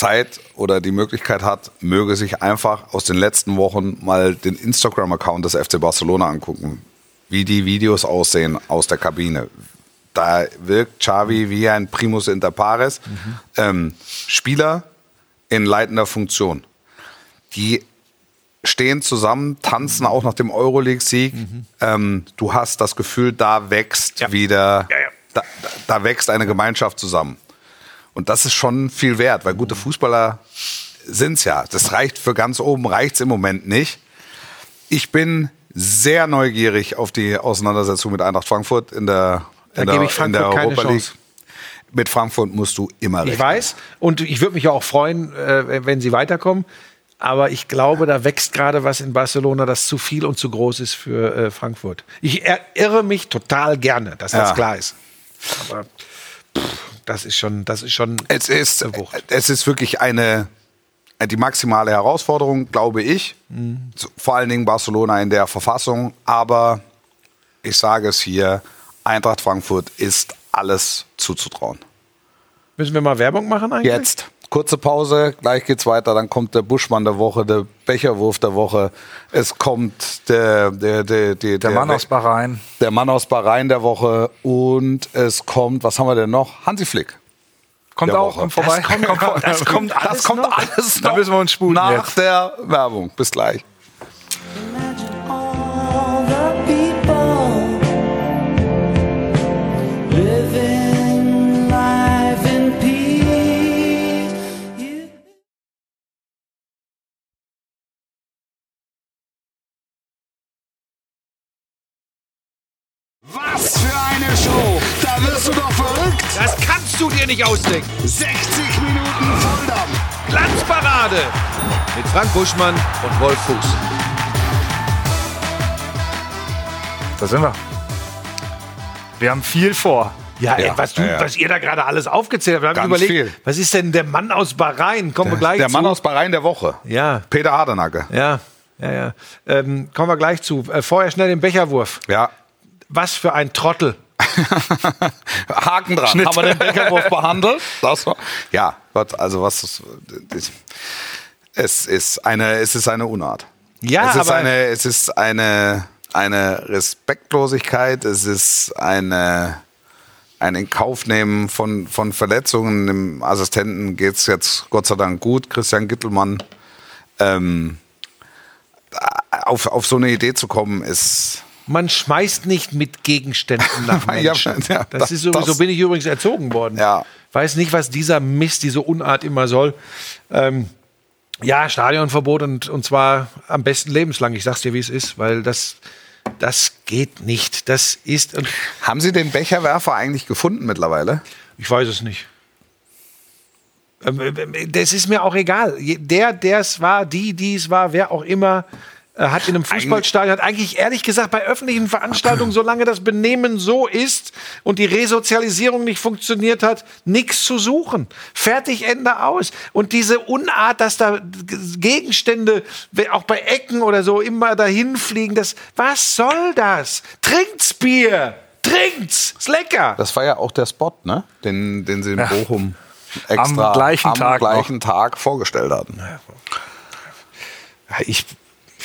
Zeit oder die Möglichkeit hat, möge sich einfach aus den letzten Wochen mal den Instagram-Account des FC Barcelona angucken, wie die Videos aussehen aus der Kabine. Da wirkt Xavi wie ein Primus inter pares. Ähm, Spieler in leitender Funktion. Die stehen zusammen, tanzen auch nach dem Euroleague-Sieg. Ähm, du hast das Gefühl, da wächst wieder, Da, da, da wächst eine Gemeinschaft zusammen. Und das ist schon viel wert, weil gute Fußballer sind's ja. Das reicht für ganz oben, reicht's im Moment nicht. Ich bin sehr neugierig auf die Auseinandersetzung mit Eintracht Frankfurt in der, Da in der, gebe ich in der Frankfurt Europa League. Chance. Mit Frankfurt musst du immer Ich rechnen. weiß. Und ich würde mich ja auch freuen, äh, wenn sie weiterkommen. Aber ich glaube, da wächst gerade was in Barcelona, das zu viel und zu groß ist für äh, Frankfurt. Ich ir- irre mich total gerne, dass das Ja. klar ist. Aber pff, das ist schon, das ist schon. Es ist, es ist wirklich eine, die maximale Herausforderung, glaube ich. Mhm. Vor allen Dingen Barcelona in der Verfassung. Aber ich sage es hier, Eintracht Frankfurt ist alles zuzutrauen. Müssen wir mal Werbung machen eigentlich? Jetzt. Kurze Pause, gleich geht's weiter. Dann kommt der Buschmann der Woche, der Becherwurf der Woche. Es kommt der, der, der, der, Der Mann aus Bahrain. der Mann aus Bahrain der Woche. Und es kommt, was haben wir denn noch? Hansi Flick. Kommt auch Woche. vorbei. Das kommt- das kommt alles das kommt noch? alles Da noch müssen wir uns sputen nach jetzt. der Werbung. Bis gleich. Was für eine Show! Da wirst du doch verrückt! Das kannst du dir nicht ausdenken. 60 Minuten Volldampf! Glanzparade mit Frank Buschmann und Wolf Fuß. Da sind wir. Wir haben viel vor. Ja, ey, Ja, was, du, ja, ja. was ihr da gerade alles aufgezählt habt. Wir haben Ganz überlegt, viel. was ist denn der Mann aus Bahrain? Kommen wir gleich Der zu. Mann aus Bahrain der Woche. Ja, Peter Hardenacke. ja, ja, ja. Ähm, kommen wir gleich zu. Äh, vorher schnell den Becherwurf. Ja. Was für ein Trottel. Haken dran. Haben wir den Becherwurf behandelt? Ja, Gott, also was ist, es ist eine, es ist eine Unart. Ja, es ist aber eine, es ist eine, eine Respektlosigkeit. Es ist eine, ein Inkaufnehmen von, von Verletzungen. Dem Assistenten geht's jetzt Gott sei Dank gut. Christian Gittelmann. Ähm, auf, auf so eine Idee zu kommen, ist man schmeißt nicht mit Gegenständen nach Ja, Menschen. ja, das, das- ist sowieso, das- bin ich übrigens erzogen worden. Ja. Weiß nicht, was dieser Mist, diese Unart immer soll. Ähm, ja, Stadionverbot und, und zwar am besten lebenslang. Ich sag's dir, wie es ist, weil das, das geht nicht. Das ist, Haben Sie den Becherwerfer eigentlich gefunden mittlerweile? ich weiß es nicht. Ähm, äh, Das ist mir auch egal. Der, der es war, die, die es war, wer auch immer, äh, hat in einem Fußballstadion, hat eigentlich ehrlich gesagt bei öffentlichen Veranstaltungen, solange das Benehmen so ist und die Resozialisierung nicht funktioniert hat, nichts zu suchen. Fertig, Ende aus. Und diese Unart, dass da Gegenstände, auch bei Ecken oder so, immer dahin fliegen, das, was soll das? Trinkt's Bier! Trinkt's! Ist lecker! Das war ja auch der Spot, ne? Den, den sie in Bochum extra Am gleichen am Tag gleichen Tag vorgestellt hatten. Ja, ich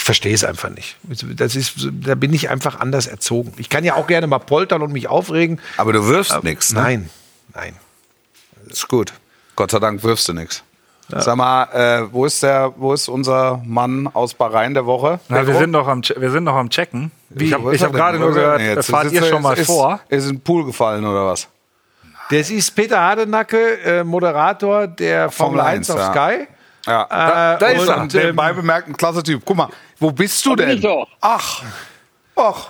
verstehe es einfach nicht. Das ist, da bin ich einfach anders erzogen. Ich kann ja auch gerne mal poltern und mich aufregen. Aber du wirfst nichts, ne? Nein, nein. Ist gut. Gott sei Dank wirfst du nichts. Sag mal, äh, wo ist der, wo ist unser Mann aus Bahrain der Woche? Na, wir, sind noch am, wir sind noch am Checken. Ich habe ist ich er hab gerade nur gehört, denn jetzt? fahrt ihr er- schon mal ist, vor. Ist in den Pool gefallen oder was? Das ist Peter Hardenacke, äh, Moderator der Formel, Formel 1 1, auf ja. Sky. Ja. Äh, da ist und, er. Der ähm, beibemerkten klasse Typ. Guck mal, wo bist du bin denn? ich doch. Ach, ach.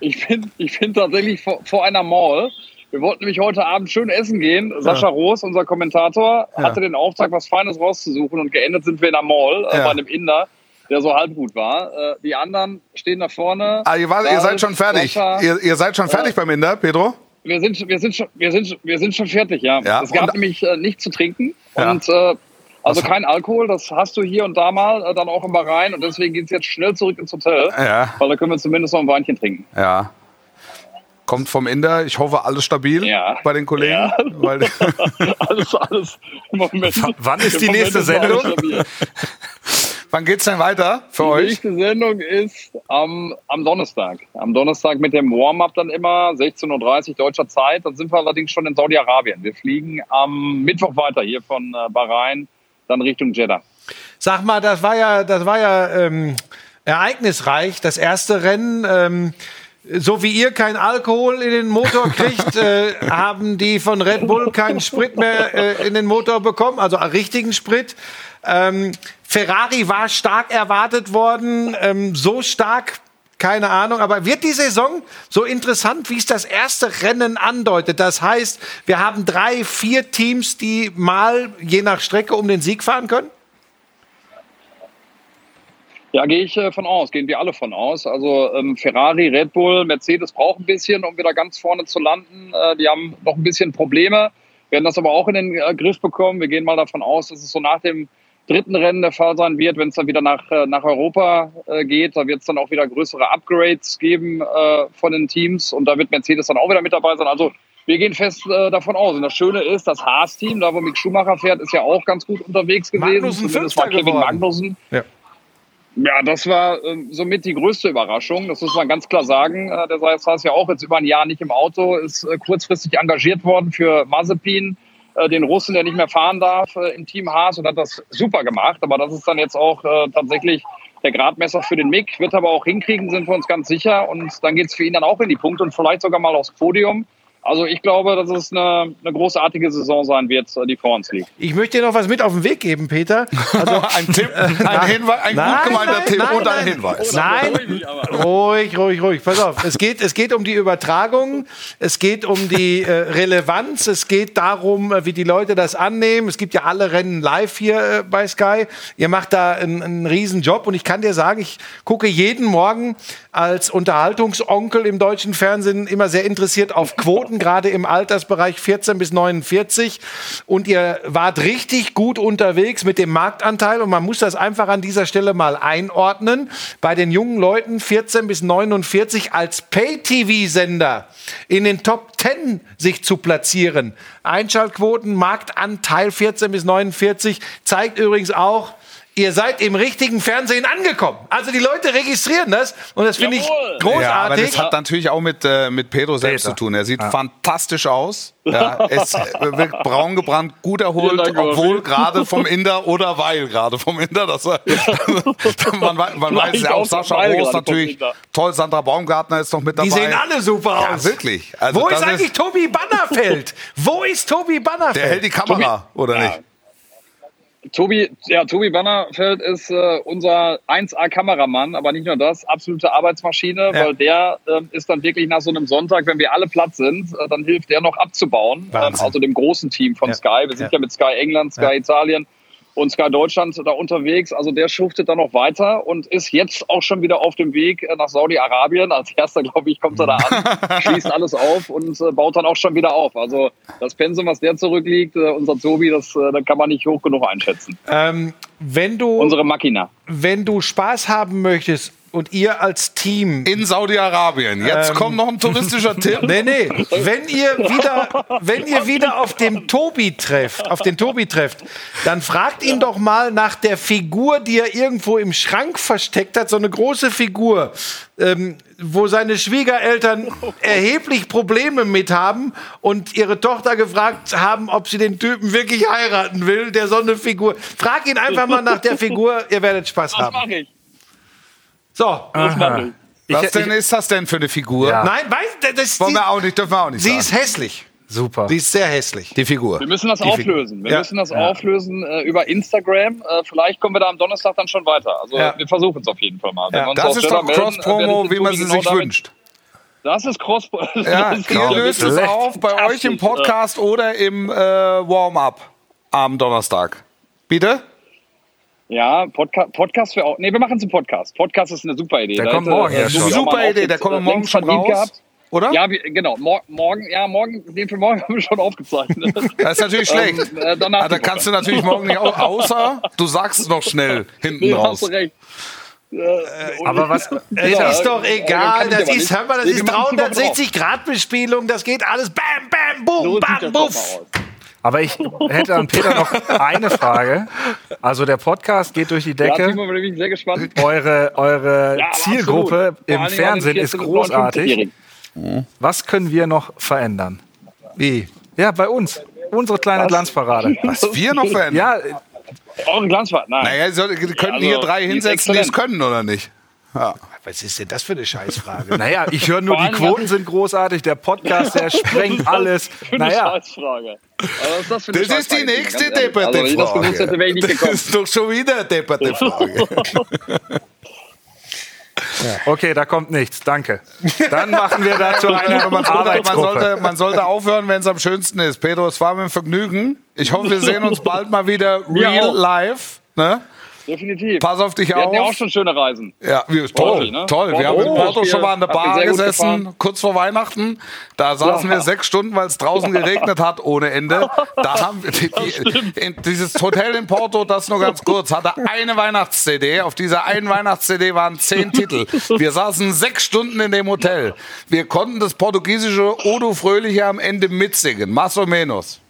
Ich bin, ich bin tatsächlich vor, vor einer Mall. Wir wollten nämlich heute Abend schön essen gehen. Sascha Roos, unser Kommentator, hatte den Auftrag, was Feines rauszusuchen und geendet sind wir in einer Mall äh, Ja. bei einem Inder, der so halb gut war. Äh, die anderen stehen da vorne. Ah, ihr, war, Da ihr seid ist schon fertig. Sascha. Ihr, ihr seid schon fertig beim Inder, Pedro? Wir sind, wir, sind schon, wir, sind, wir sind schon fertig, ja. Ja, es gab und- nämlich äh, nichts zu trinken Ja. und äh, also kein Alkohol, das hast du hier und da mal, äh, dann auch im Bahrain und deswegen geht's jetzt schnell zurück ins Hotel, Ja. weil da können wir zumindest noch ein Weinchen trinken. Ja. Kommt vom Inder. Ich hoffe, alles stabil Ja. bei den Kollegen. Ja. Alles, alles. Moment, wann ist die nächste ist Sendung? wann geht's denn weiter für Die euch? nächste Sendung ist am, am Donnerstag. Am Donnerstag mit dem Warm-up dann immer, 16.30 Uhr deutscher Zeit. Dann sind wir allerdings schon in Saudi-Arabien. Wir fliegen am Mittwoch weiter hier von äh, Bahrain, dann Richtung Jeddah. Sag mal, das war ja, das war ja ähm, ereignisreich, das erste Rennen. Ähm, so wie ihr kein Alkohol in den Motor kriegt, äh, haben die von Red Bull keinen Sprit mehr äh, in den Motor bekommen, also richtigen Sprit. Ähm, Ferrari war stark erwartet worden, ähm, so stark, keine Ahnung. Aber wird die Saison so interessant, wie es das erste Rennen andeutet? Das heißt, wir haben drei, vier Teams, die mal je nach Strecke um den Sieg fahren können? Ja, gehe ich äh, von aus, gehen wir alle von aus. Also ähm, Ferrari, Red Bull, Mercedes brauchen ein bisschen, um wieder ganz vorne zu landen. Äh, die haben noch ein bisschen Probleme, werden das aber auch in den äh, Griff bekommen. Wir gehen mal davon aus, dass es so nach dem dritten Rennen der Fall sein wird, wenn es dann wieder nach, äh, nach Europa äh, geht. Da wird es dann auch wieder größere Upgrades geben äh, von den Teams und da wird Mercedes dann auch wieder mit dabei sein. Also wir gehen fest äh, davon aus. Und das Schöne ist, das Haas-Team, da wo Mick Schumacher fährt, ist ja auch ganz gut unterwegs gewesen. Magnussen Zumindest mal Kevin geworden. Magnussen. Ja. Ja, das war ähm, somit die größte Überraschung. Das muss man ganz klar sagen. Äh, der saß ja auch jetzt über ein Jahr nicht im Auto, ist äh, kurzfristig engagiert worden für Mazepin, äh, den Russen, der nicht mehr fahren darf äh, im Team Haas und hat das super gemacht. Aber das ist dann jetzt auch äh, tatsächlich der Gradmesser für den Mick. Wird aber auch hinkriegen, sind wir uns ganz sicher. Und dann geht's für ihn dann auch in die Punkte und vielleicht sogar mal aufs Podium. Also ich glaube, dass es eine, eine großartige Saison sein wird, äh, die vor uns liegt. Ich möchte dir noch was mit auf den Weg geben, Peter. Also, ein Tipp, ein, Hinweis, ein Nein, gut gemeinter nein, Tipp nein, und ein nein. Hinweis. Nein, ruhig, ruhig, ruhig. Pass auf. Es geht, es geht um die Übertragung, es geht um die äh, Relevanz, es geht darum, äh, wie die Leute das annehmen. Es gibt ja alle Rennen live hier äh, bei Sky. Ihr macht da einen, einen riesen Job und ich kann dir sagen, ich gucke jeden Morgen als Unterhaltungsonkel im deutschen Fernsehen immer sehr interessiert auf Quoten, gerade im Altersbereich 14 bis 49. Und ihr wart richtig gut unterwegs mit dem Marktanteil und man muss das einfach an dieser Stelle mal einordnen. Bei den jungen Leuten 14 bis 49 als Pay-TV-Sender in den Top 10 sich zu platzieren. Einschaltquoten, Marktanteil 14 bis 49 zeigt übrigens auch, Ihr seid im richtigen Fernsehen angekommen. Also die Leute registrieren das und das finde ich großartig. Ja, aber das hat natürlich auch mit, äh, mit Pedro selbst Peter. zu tun. Er sieht fantastisch aus. Ja, ist äh, wirkt braun gebrannt, gut erholt, Dank, obwohl gerade vom Inder oder weil gerade vom Inder. Das, äh, man man weiß ja auch, Sascha Roos natürlich toll, Sandra Baumgartner ist noch mit dabei. Die sehen alle super ja, aus. wirklich. Also Wo ist eigentlich Tobi Bannerfeld? Wo ist Tobi Bannerfeld? Der hält die Kamera, oder nicht? Tobi, ja, Tobi Bannerfeld ist äh, unser 1A-Kameramann, aber nicht nur das, absolute Arbeitsmaschine, Ja. weil der ähm, ist dann wirklich nach so einem Sonntag, wenn wir alle platt sind, äh, dann hilft der noch abzubauen. Ähm, also dem großen Team von Ja. Sky. Wir sind Ja. mit Sky England, Sky. Italien und Sky Deutschland da unterwegs. Also der schuftet dann noch weiter und ist jetzt auch schon wieder auf dem Weg äh, nach Saudi-Arabien. Als erster, glaube ich, kommt er da an, schließt alles auf und äh, baut dann auch schon wieder auf. Also das Pensum, was der zurückliegt, äh, unser Tobi, das, das kann man nicht hoch genug einschätzen. Ähm, wenn, du, Unsere Machina. wenn du Spaß haben möchtest und ihr als Team In Saudi-Arabien. Jetzt Ähm. kommt noch ein touristischer Tipp. Nee, nee. Wenn ihr wieder, wenn ihr wieder auf dem Tobi trefft, auf den Tobi trefft, dann fragt ihn doch mal nach der Figur, die er irgendwo im Schrank versteckt hat, so eine große Figur, ähm, wo seine Schwiegereltern erheblich Probleme mit haben und ihre Tochter gefragt haben, ob sie den Typen wirklich heiraten will, der so eine Figur. Frag ihn einfach mal nach der Figur, ihr werdet Spaß Das haben. mache ich. So. Ich. Was Ich- denn ist das denn für eine Figur? Ja. Nein, weiß, das, Wollen sie, wir auch nicht, dürfen wir auch nicht sie sagen. ist hässlich. Super. Sie ist sehr hässlich. die Figur. Wir müssen das Die auflösen. Wir Ja. müssen das auflösen äh, über Instagram. Äh, vielleicht kommen wir da am Donnerstag dann schon weiter. Also Ja. wir versuchen es auf jeden Fall mal. Ja. Das ist doch äh, Cross-Promo, wie man sie sich wünscht. Das ist Cross. Ja, das ist ihr löst es auf bei euch im Podcast oder im äh, Warm-up am Donnerstag. Bitte? Ja, Podca Podcast für auch. Nee, wir machen es im Podcast. Podcast ist eine super Idee. Der Da kommt morgen ja äh, schon. Auch Super Idee, der Auftritt, kommt äh, morgen schon raus. Oder? Ja, wir, genau. Mor morgen, ja, morgen, den für morgen haben wir schon aufgezeichnet. Das ist natürlich schlecht. Ähm, äh, danach Ah, da die kannst du natürlich morgen nicht, au- außer du sagst es noch schnell hinten Nee, raus. hast du recht. Aber was, Es Ja, ist doch äh, egal, das ist, hör mal, das ist wir machen es 360 Grad Bespielung, das geht alles bam, bam, boom, So bam, das buff. Aber ich hätte an Peter noch eine Frage. Also der Podcast geht durch die Decke. bin ich wirklich sehr gespannt. Eure, eure Ja, Zielgruppe absolut. Im den Fernsehen ist 14- bis großartig. 59-Jährigen. Was können wir noch verändern? Wie? Ja, bei uns. Unsere kleine Glanzparade. Was wir noch verändern? Ja, Eure Glanzfahrt, nein. Naja, so, können Also, hier drei hinsetzen, die es können, oder nicht? Ja. Was ist denn das für eine Scheißfrage? naja, ich höre nur, die Quoten sind großartig, der Podcast, der sprengt alles. Für Naja, Scheißfrage. Das ist die nächste ganz ehrlich? Also, ich das gewusst hätte, wäre ich nicht depperte gekommen. Das ist doch schon wieder eine depperte Frage. okay, da kommt nichts. Danke. Dann machen wir dazu eine Aber man, sollte, man, Arbeitsgruppe. sollte, man sollte aufhören, wenn es am schönsten ist. Pedro, es war mir ein Vergnügen. Ich hoffe, wir sehen uns bald mal wieder real live. Ne? Definitiv. Pass auf dich Wir auf. hatten ja auch schon schöne Reisen. Ja, wie, toll, Porto, ne? toll. Wir Porto, haben in Porto schon mal an der Bar gesessen, gefahren. kurz vor Weihnachten. Da saßen wir sechs Stunden, weil es draußen geregnet hat ohne Ende. Da haben wir die, die, dieses Hotel in Porto, das nur ganz kurz, hatte eine Weihnachts-CD. Auf dieser einen Weihnachts-CD waren zehn Titel. Wir saßen sechs Stunden in dem Hotel. Wir konnten das portugiesische Odo Fröhliche am Ende mitsingen. Más o menos.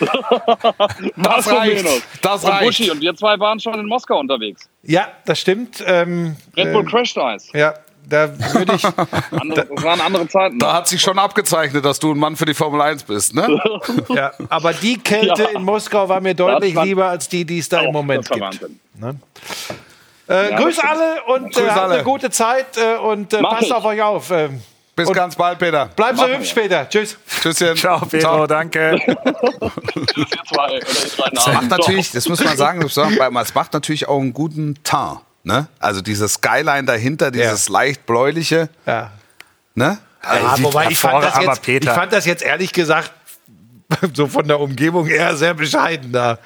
Das reicht. Das und reicht. Buschi. Und wir zwei waren schon in Moskau unterwegs. Ja, das stimmt. Ähm, Red Bull Crash Eis. ja, da würde ich. Andere, das waren andere Zeiten. Da hat sich schon abgezeichnet, dass du ein Mann für die Formel 1 bist, ne? ja, aber die Kälte Ja. in Moskau war mir deutlich war- lieber als die, die es da im Moment gibt. Wahnsinn. Äh, Ja, grüß alle und äh, habt eine gute Zeit äh, und äh, passt ich. auf euch auf. Bis Und- ganz bald, Peter. bleibt so hübsch später. Tschüss. Tschüsschen. Ciao, Pedro, danke. Oder ihr drei Das macht natürlich, das muss man sagen, es macht natürlich auch einen guten Teint. Ne? Also dieses Skyline dahinter, dieses leicht bläuliche. Ja. Ne? Ja, sieht wobei ich fand, das jetzt, Peter- ich fand das jetzt ehrlich gesagt so von der Umgebung eher sehr bescheiden da.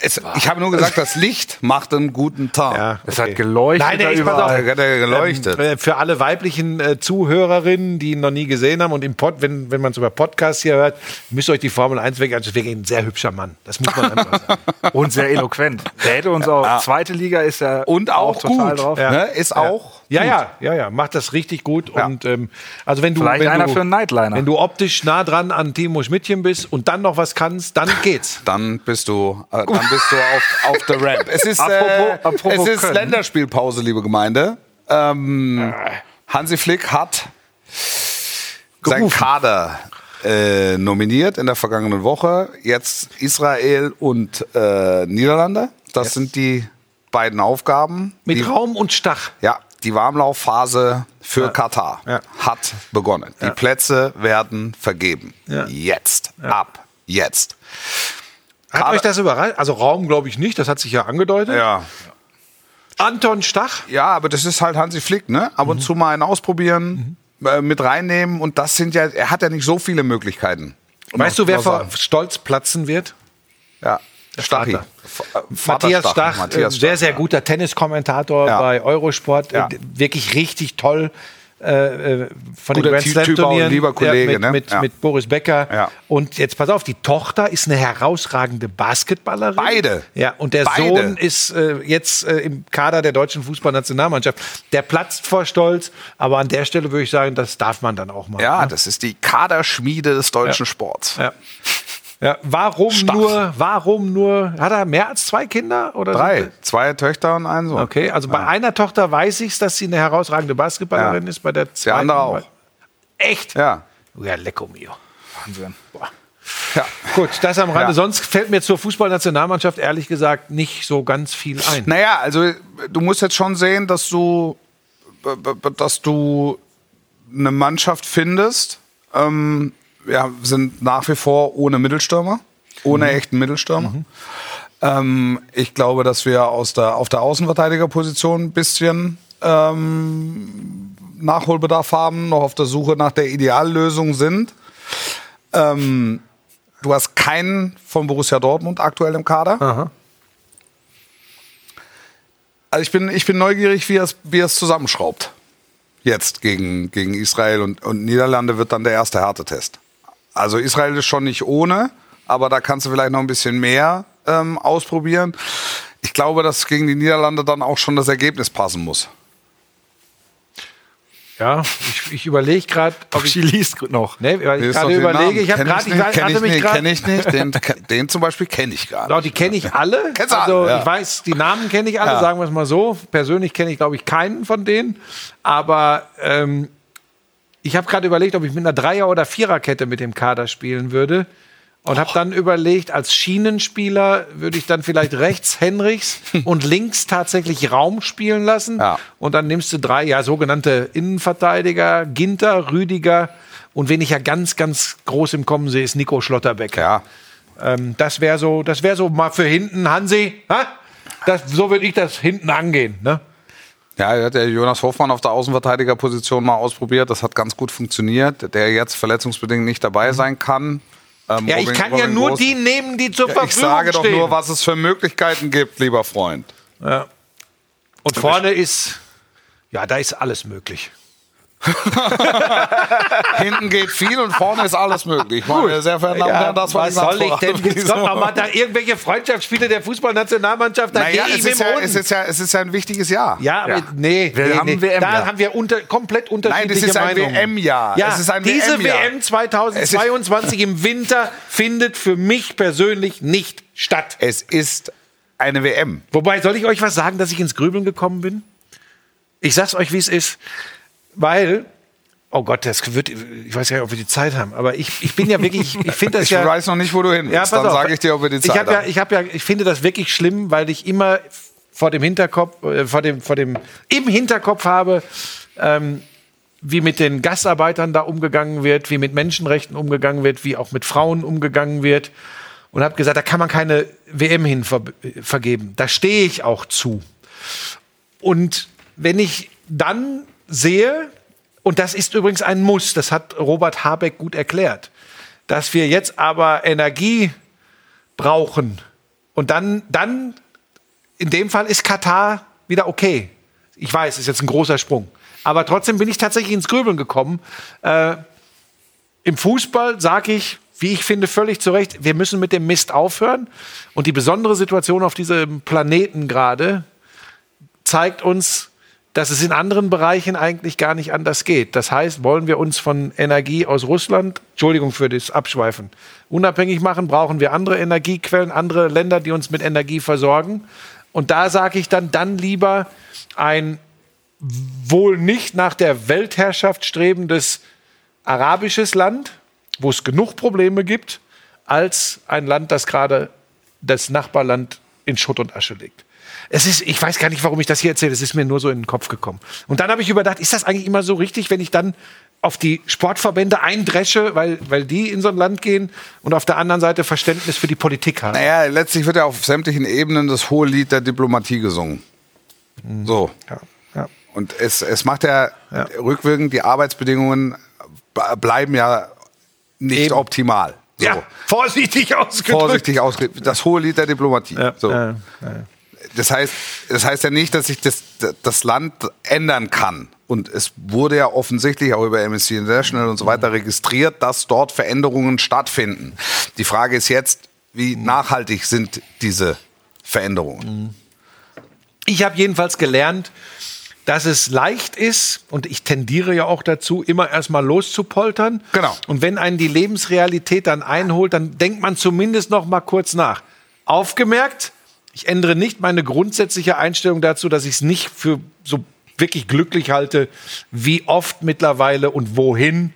Es, ich habe nur gesagt, das Licht macht einen guten Teint. Ja, Es hat geleuchtet Nein, nee, ich pass überall. auf. Hat er geleuchtet. Ähm, äh, für alle weiblichen äh, Zuhörerinnen, die ihn noch nie gesehen haben und im Pod, wenn, wenn man es über Podcasts hier hört, müsst ihr euch die Formel 1 weg anschauen. Wirklich ein sehr hübscher Mann. Das muss man einfach sagen. Und sehr eloquent. Der hätte uns auch, zweite Liga ist ja Und auch, total gut. drauf. Ne? Ist auch. Ja, ja, ja, ja, macht das richtig gut. Ja. Und ähm, also wenn du, Vielleicht wenn einer du, für einen Nightliner. wenn du optisch nah dran an Timo Schmidtchen bist und dann noch was kannst, dann geht's. Dann bist du, äh, dann bist du auf, auf der Ramp. Es ist, äh, Apropos- apropos es ist. Länderspielpause, liebe Gemeinde. Ähm, Hansi Flick hat seinen Kader äh, nominiert in der vergangenen Woche. Jetzt Israel und äh, Niederlande. Das sind die beiden Aufgaben. Mit die, Raum und Stach. ja, die Warmlaufphase für Katar Ja. hat begonnen. Die Plätze werden vergeben. Ja. Jetzt. Ab. Jetzt. Hat Kader- euch das überrascht? Also Raum glaube ich nicht, das hat sich ja angedeutet. Ja. Anton Stach. Ja, aber das ist halt Hansi Flick, ne? Ab und zu mal einen ausprobieren, äh, mit reinnehmen und das sind ja, er hat ja nicht so viele Möglichkeiten. Weißt du, wer vor? Stolz platzen wird? Ja, Stachi. Äh, Matthias Stach, Matthias äh, sehr, Stach, sehr guter Tenniskommentator Ja. bei Eurosport. Ja. Äh, wirklich richtig toll. Äh, von Guter den Grand Slam Turnieren lieber Kollege, mit, ne? mit, Ja. mit Boris Becker Ja. und jetzt pass auf die Tochter ist eine herausragende Basketballerin Beide. ja und der Beide. Sohn ist äh, jetzt äh, im Kader der deutschen Fußballnationalmannschaft der platzt vor Stolz aber an der Stelle würde ich sagen das darf man dann auch mal Ja, ne? das ist die Kaderschmiede des deutschen Sports. ja. Ja, warum Stach. nur, warum nur, hat er mehr als zwei Kinder? Oder Drei. Zwei Töchter und ein Sohn. Okay, also bei einer Tochter weiß ich dass sie eine herausragende Basketballerin Ja. ist, bei der zweiten. andere auch. Echt? Ja. Ja, lecko mio. Wahnsinn. ja. Gut, das am Rande. Ja. Sonst fällt mir zur Fußballnationalmannschaft ehrlich gesagt nicht so ganz viel ein. Naja, also du musst jetzt schon sehen, dass du, dass du eine Mannschaft findest. Ähm, wir sind nach wie vor ohne Mittelstürmer, ohne echten Mittelstürmer. Ähm, ich glaube, dass wir aus der, auf der Außenverteidigerposition ein bisschen ähm, Nachholbedarf haben, noch auf der Suche nach der Ideallösung sind. Ähm, du hast keinen von Borussia Dortmund aktuell im Kader. Also ich bin, ich bin neugierig, wie er es, wie er es zusammenschraubt. Jetzt gegen, gegen Israel und, und Niederlande wird dann der erste Härtetest. Also Israel ist schon nicht ohne, aber da kannst du vielleicht noch ein bisschen mehr ähm, ausprobieren. ich glaube, dass gegen die Niederlande dann auch schon das Ergebnis passen muss. Ja, ich, ich überlege gerade, ob ich. Liest noch. Ne, weil ich gerade überlege, ich habe gerade, ich, kenn hatte ich mich nicht, gerade. kenn ich nicht. Den, den zum Beispiel kenne ich gar Doch, nicht. die kenne ich alle. Kennst also alle, ja. ich weiß, die Namen kenne ich alle, Ja. sagen wir es mal so. Persönlich kenne ich, glaube ich, keinen von denen. Aber ähm, ich habe gerade überlegt, ob ich mit einer Dreier- oder Viererkette mit dem Kader spielen würde. Und habe dann überlegt, als Schienenspieler würde ich dann vielleicht rechts Henrichs und links tatsächlich Raum spielen lassen. Ja. Und dann nimmst du drei, ja, sogenannte Innenverteidiger, Ginter, Rüdiger. Und wen ich ja ganz, ganz groß im Kommen sehe, ist Nico Schlotterbeck. Ja. Ähm, das wäre so, das wäre so mal für hinten, Hansi. Ha? Das, so würde ich das hinten angehen. Ne? Ja, er hat der Jonas Hofmann auf der Außenverteidigerposition mal ausprobiert. Das hat ganz gut funktioniert. Der jetzt verletzungsbedingt nicht dabei sein kann. Ähm, Ja, ich Robin- kann ja Robin nur Groß- die nehmen, die zur Ja, Verfügung Ich sage doch stehen. nur, was es für Möglichkeiten gibt, lieber Freund. Und vorne ist, ja, da ist alles möglich. Hinten geht viel und vorne ist alles möglich. Meine sehr verehrten Damen und Herren, das war was soll ich denn? Jetzt kommt noch mal da irgendwelche Freundschaftsspiele der Fußballnationalmannschaft, da Naja, es ist, ja, es, ist ja, es ist ja ein wichtiges Jahr. Ja, aber Ja. nee, Wir nee, haben nee. WM-Jahr. da haben wir unter, komplett unterschiedliche ist ein. WM-Jahr. Ja, Es ist ein diese. WM 2022 im Winter findet für mich persönlich nicht statt. Es ist eine WM. Wobei, soll ich euch was sagen, dass ich ins Grübeln gekommen bin? Ich sag's euch, wie es ist. Weil, oh Gott, das wird, ich weiß ja nicht, ob wir die Zeit haben, aber ich, ich bin ja wirklich, ich finde das Ich ja. weiß noch nicht, wo du hin willst. Ja, Dann sage ich dir, ob wir die Zeit ich hab ja, haben. ich habe ja, ich finde das wirklich schlimm, weil ich immer vor dem Hinterkopf, äh, vor dem, vor dem, im Hinterkopf habe, ähm, wie mit den Gastarbeitern da umgegangen wird, wie mit Menschenrechten umgegangen wird, wie auch mit Frauen umgegangen wird. Und habe gesagt, da kann man keine WM hin ver vergeben. Da stehe ich auch zu. Und wenn ich dann sehe, und das ist übrigens ein Muss, das hat Robert Habeck gut erklärt, dass wir jetzt aber Energie brauchen. Und dann, dann, in dem Fall ist Katar wieder okay. Ich weiß, ist jetzt ein großer Sprung. Aber trotzdem bin ich tatsächlich ins Grübeln gekommen. Äh, Im Fußball sage ich, wie ich finde, völlig zu Recht, wir müssen mit dem Mist aufhören. Und die besondere Situation auf diesem Planeten gerade zeigt uns, dass es in anderen Bereichen eigentlich gar nicht anders geht. Das heißt, wollen wir uns von Energie aus Russland, Entschuldigung für das Abschweifen, unabhängig machen, brauchen wir andere Energiequellen, andere Länder, die uns mit Energie versorgen. Und da sage ich dann, dann lieber ein wohl nicht nach der Weltherrschaft strebendes arabisches Land, wo es genug Probleme gibt, als ein Land, das gerade das Nachbarland in Schutt und Asche legt. Es ist, ich weiß gar nicht, warum ich das hier erzähle. Es ist mir nur so in den Kopf gekommen. Und dann habe ich überdacht, ist das eigentlich immer so richtig, wenn ich dann auf die Sportverbände eindresche, weil, weil die in so ein Land gehen und auf der anderen Seite Verständnis für die Politik haben? Naja, letztlich wird ja auf sämtlichen Ebenen das hohe Lied der Diplomatie gesungen. So. Ja, ja. Und es, es macht ja, rückwirkend, die Arbeitsbedingungen bleiben ja nicht Eben. optimal. So. ja vorsichtig ausgedrückt. Vorsichtig ausgedrückt. Das hohe Lied der Diplomatie. Ja, so. Das heißt, das heißt ja nicht, dass sich das, das Land ändern kann. Und es wurde ja offensichtlich auch über MSC International und so weiter registriert, dass dort Veränderungen stattfinden. Die Frage ist jetzt, wie nachhaltig sind diese Veränderungen? Ich habe jedenfalls gelernt, dass es leicht ist, und ich tendiere ja auch dazu, immer erstmal loszupoltern. Genau. Und wenn einen die Lebensrealität dann einholt, dann denkt man zumindest noch mal kurz nach. Aufgemerkt, ich ändere nicht meine grundsätzliche Einstellung dazu, dass ich es nicht für so wirklich glücklich halte, wie oft mittlerweile und wohin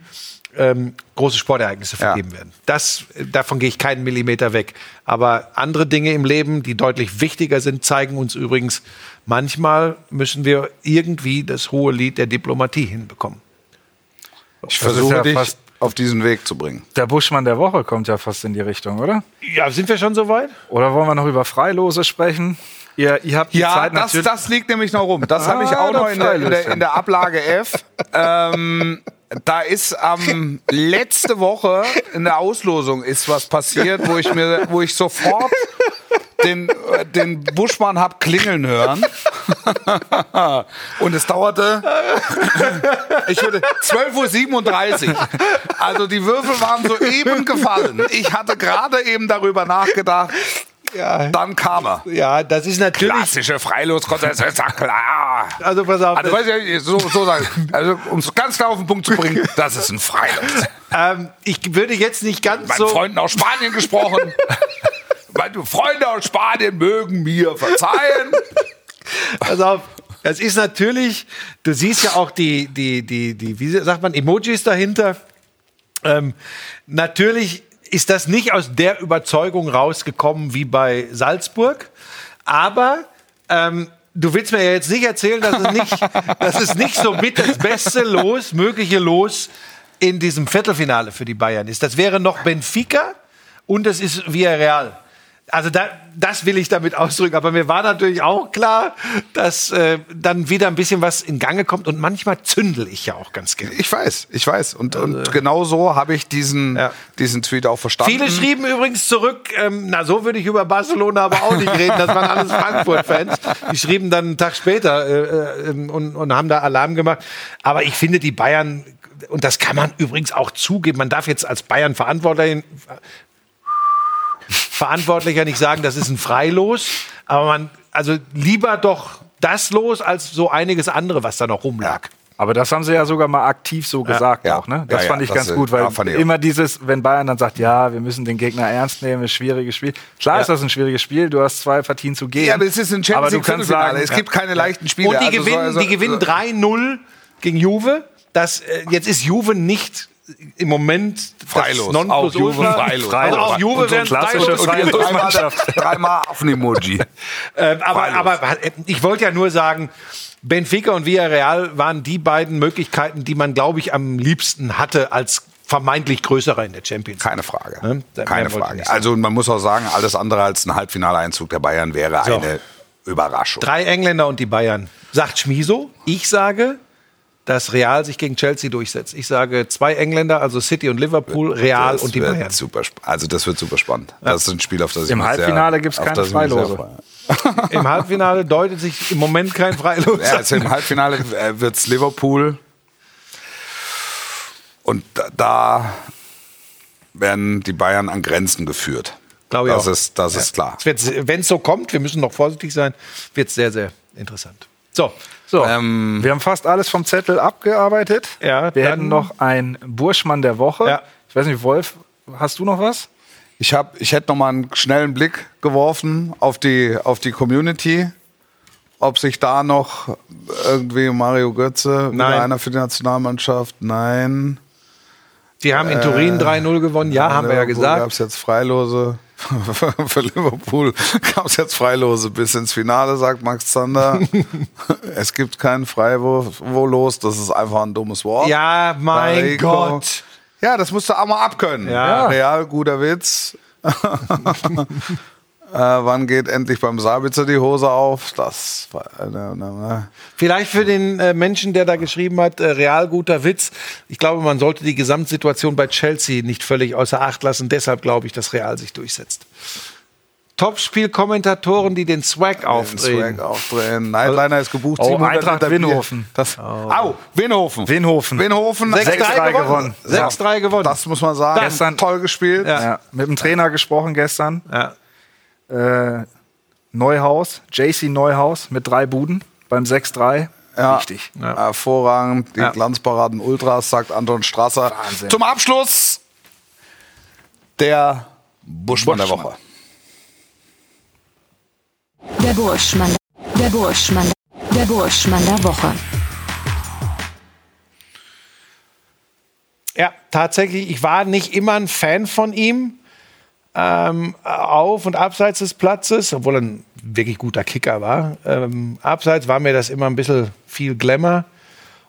ähm, große Sportereignisse Ja. vergeben werden. Das, äh, davon gehe ich keinen Millimeter weg. Aber andere Dinge im Leben, die deutlich wichtiger sind, zeigen uns übrigens, manchmal müssen wir irgendwie das hohe Lied der Diplomatie hinbekommen. Ich versuche ja dich fast- auf diesen Weg zu bringen. Der Buschmann der Woche kommt ja fast in die Richtung, oder? Ja, sind wir schon soweit? Oder wollen wir noch über Freilose sprechen? Ihr, ihr habt die Ja, Zeit das, natürlich. das liegt nämlich noch rum. Das habe ich Ah, auch noch in der, in, der, in der Ablage F. ähm, da ist am letzte Woche in der Auslosung ist was passiert, wo ich mir, wo ich sofort den, äh, den Buschmann hab klingeln hören. Und es dauerte, ich würde 12.37 Uhr. Also die Würfel waren soeben gefallen. Ich hatte gerade eben darüber nachgedacht, Ja. dann kam er. Ja, das ist natürlich. Klassische Freiloskonzerte, ist ja klar. Also pass auf. Also, ich, so, so sagen. Also, um es ganz klar auf den Punkt zu bringen, das ist ein Freilos. ähm, ich würde jetzt nicht ganz Meinen so. Freunden aus Spanien gesprochen. Meine Freunde aus Spanien mögen mir verzeihen. Pass auf. Das ist natürlich, du siehst ja auch die, die, die, die, wie sagt man, Emojis dahinter. Ähm, natürlich ist das nicht aus der Überzeugung rausgekommen wie bei Salzburg, aber ähm, du willst mir ja jetzt nicht erzählen, dass es nicht, dass es nicht so mit das beste Los, mögliche Los in diesem Viertelfinale für die Bayern ist. Das wäre noch Benfica und es ist Villarreal. Also da, das will ich damit ausdrücken. Aber mir war natürlich auch klar, dass äh, dann wieder ein bisschen was in Gange kommt. Und manchmal zündel ich ja auch ganz gerne. Ich weiß, ich weiß. Und, und genau so habe ich diesen, Ja. diesen Tweet auch verstanden. Viele schrieben übrigens zurück, ähm, na so würde ich über Barcelona aber auch nicht reden, das waren alles Frankfurt-Fans. Die schrieben dann einen Tag später äh, äh, und, und haben da Alarm gemacht. Aber ich finde, die Bayern, und das kann man übrigens auch zugeben, man darf jetzt als Bayern-Verantwortlicher Verantwortlicher nicht sagen, das ist ein Freilos, aber man, also lieber doch das los als so einiges andere, was da noch rumlag. Aber das haben sie ja sogar mal aktiv so gesagt Ja. auch, ne? Das Ja, ja, fand ich das, ganz äh, gut, weil immer dieses, wenn Bayern dann sagt, ja, wir müssen den Gegner ernst nehmen, ist ein schwieriges Spiel. Klar ist das ein schwieriges Spiel, du hast zwei Partien zu gehen. Ja, aber es ist ein Aber Champions du League kannst Viertelfinale. sagen, Es gibt keine leichten Spiele. Und die Also so- gewinnen, also- die gewinnen 3-0 gegen Juve. Das, äh, jetzt ist Juve nicht im Moment das Freilos. Auch Nonplusultra. Juve freilos. Also auch Juve Und so ein wären klassischer freilos. Und jetzt dreimal, Affen-Emoji. Ähm, aber, Freilos. aber ich wollte ja nur sagen, Benfica und Villarreal waren die beiden Möglichkeiten, die man, glaube ich, am liebsten hatte als vermeintlich größerer in der Champions League. Keine Frage. Ne? Keine Frage. Also man muss auch sagen, alles andere als ein Halbfinaleinzug der Bayern wäre So. eine Überraschung. Drei Engländer und die Bayern. Sagt Schmiso. Ich sage, dass Real sich gegen Chelsea durchsetzt. Ich sage zwei Engländer, also City und Liverpool, Real Das und die Bayern. Super, also das wird super spannend. Das ist ein Spiel, auf das ich Im mich Halbfinale sehr, gibt's auf keine Freilose. Im Halbfinale deutet sich im Moment kein Freilos. Ja, also im Halbfinale äh, wird es Liverpool. Und da, werden die Bayern an Grenzen geführt. Glaube ich das auch. ist, das ist klar. Wenn es so kommt, wir müssen noch vorsichtig sein, wird es sehr, sehr interessant. So, So, Ähm, wir haben fast alles vom Zettel abgearbeitet. Ja, wir hätten noch ein Burschmann der Woche. Ja. Ich weiß nicht, Wolf, hast du noch was? Ich, hab, ich hätte noch mal einen schnellen Blick geworfen auf die, auf die Community. Ob sich da noch irgendwie Mario Götze, Nein. einer für die Nationalmannschaft, nein. Die haben in Turin 3-0 gewonnen. Ja, haben wir ja Gab gesagt. es jetzt Freilose. Für Liverpool gab es jetzt Freilose bis ins Finale, sagt Max Zander. es gibt keinen Freiwurf, das ist einfach ein dummes Wort. Ja, mein. Gott. Ja, das musst du auch mal abkönnen. Ja. Real, guter Witz. äh, wann geht endlich beim Sabitzer die Hose auf? Das war, äh, ne, ne. Vielleicht für den äh, Menschen, der da geschrieben hat, äh, real guter Witz. Ich glaube, man sollte die Gesamtsituation bei Chelsea nicht völlig außer Acht lassen. Deshalb glaube ich, dass Real sich durchsetzt. Topspiel-Kommentatoren, die den Swag Den aufdrehen. Swag aufdrehen. Nightliner ist gebucht. Oh, 700 Eintracht. Winhofen. Das, Au, Winhofen. Winhofen. Winhofen. 6-3 6-3 gewonnen. gewonnen. 6-3 gewonnen. Das muss man sagen. Gestern- Toll gespielt. Ja. Mit dem Trainer gesprochen gestern. ja. Äh, Neuhaus, JC Neuhaus mit drei Buden beim 6-3. Ja. Richtig. Hervorragend. Die Ja. Glanzparaden Ultras, sagt Anton Strasser. Wahnsinn. Zum Abschluss der Buschmann, der Woche. Der Burschmann. Der Burschmann. Der Burschmann der Woche. Ja, tatsächlich. Ich war nicht immer ein Fan von ihm. Ähm, auf und abseits des Platzes, obwohl er ein wirklich guter Kicker war. Ähm, abseits war mir das immer ein bisschen viel Glamour.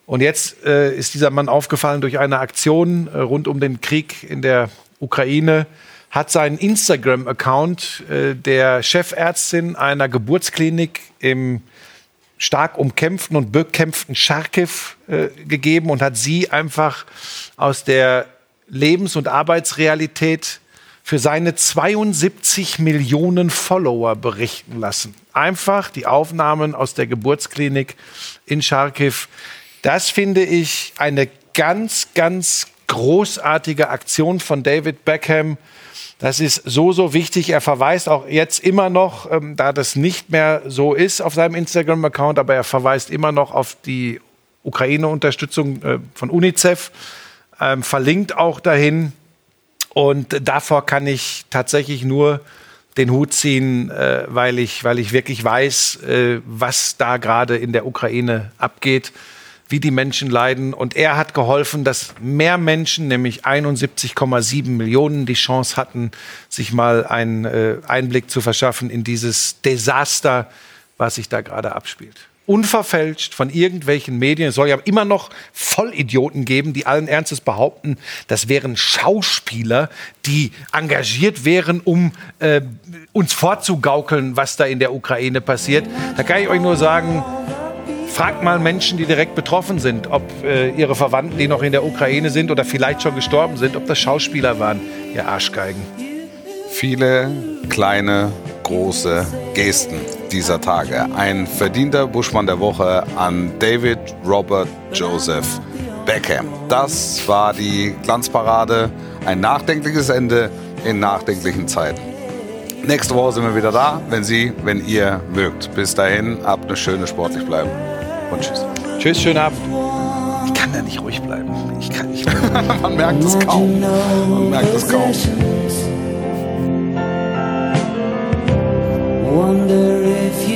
Und jetzt äh, ist dieser Mann aufgefallen durch eine Aktion äh, rund um den Krieg in der Ukraine, hat seinen Instagram-Account äh, der Chefärztin einer Geburtsklinik im stark umkämpften und bekämpften Charkiw äh, gegeben und hat sie einfach aus der Lebens- und Arbeitsrealität für seine 72 Millionen Follower berichten lassen. Einfach die Aufnahmen aus der Geburtsklinik in Charkiw. Das finde ich eine ganz, ganz großartige Aktion von David Beckham. Das ist so, so wichtig. Er verweist auch jetzt immer noch, ähm, da das nicht mehr so ist auf seinem Instagram-Account, aber er verweist immer noch auf die Ukraine-Unterstützung äh, von UNICEF, ähm, verlinkt auch dahin. Und davor kann ich tatsächlich nur den Hut ziehen, äh, weil, ich, weil ich wirklich weiß, äh, was da gerade in der Ukraine abgeht, wie die Menschen leiden. Und er hat geholfen, dass mehr Menschen, nämlich 71,7 Millionen, die Chance hatten, sich mal einen äh, Einblick zu verschaffen in dieses Desaster, was sich da gerade abspielt. Unverfälscht von irgendwelchen Medien. Es soll ja immer noch Vollidioten geben, die allen Ernstes behaupten, das wären Schauspieler, die engagiert wären, um äh, uns vorzugaukeln, was da in der Ukraine passiert. Da kann ich euch nur sagen, Fragt mal Menschen, die direkt betroffen sind, ob äh, ihre Verwandten, die noch in der Ukraine sind oder vielleicht schon gestorben sind, ob das Schauspieler waren, ihr Arschgeigen. Viele kleine, große Gesten dieser Tage. Ein verdienter Buschmann der Woche an David Robert Joseph Beckham. Das war die Glanzparade. Ein nachdenkliches Ende in nachdenklichen Zeiten. Nächste Woche sind wir wieder da, wenn Sie, wenn ihr mögt. Bis dahin, habt eine schöne sportlich bleiben. Und tschüss. Tschüss, schönen Abend. Ich kann da nicht ruhig bleiben. Ich kann nicht. Man merkt es kaum. Man merkt es kaum. wonder if you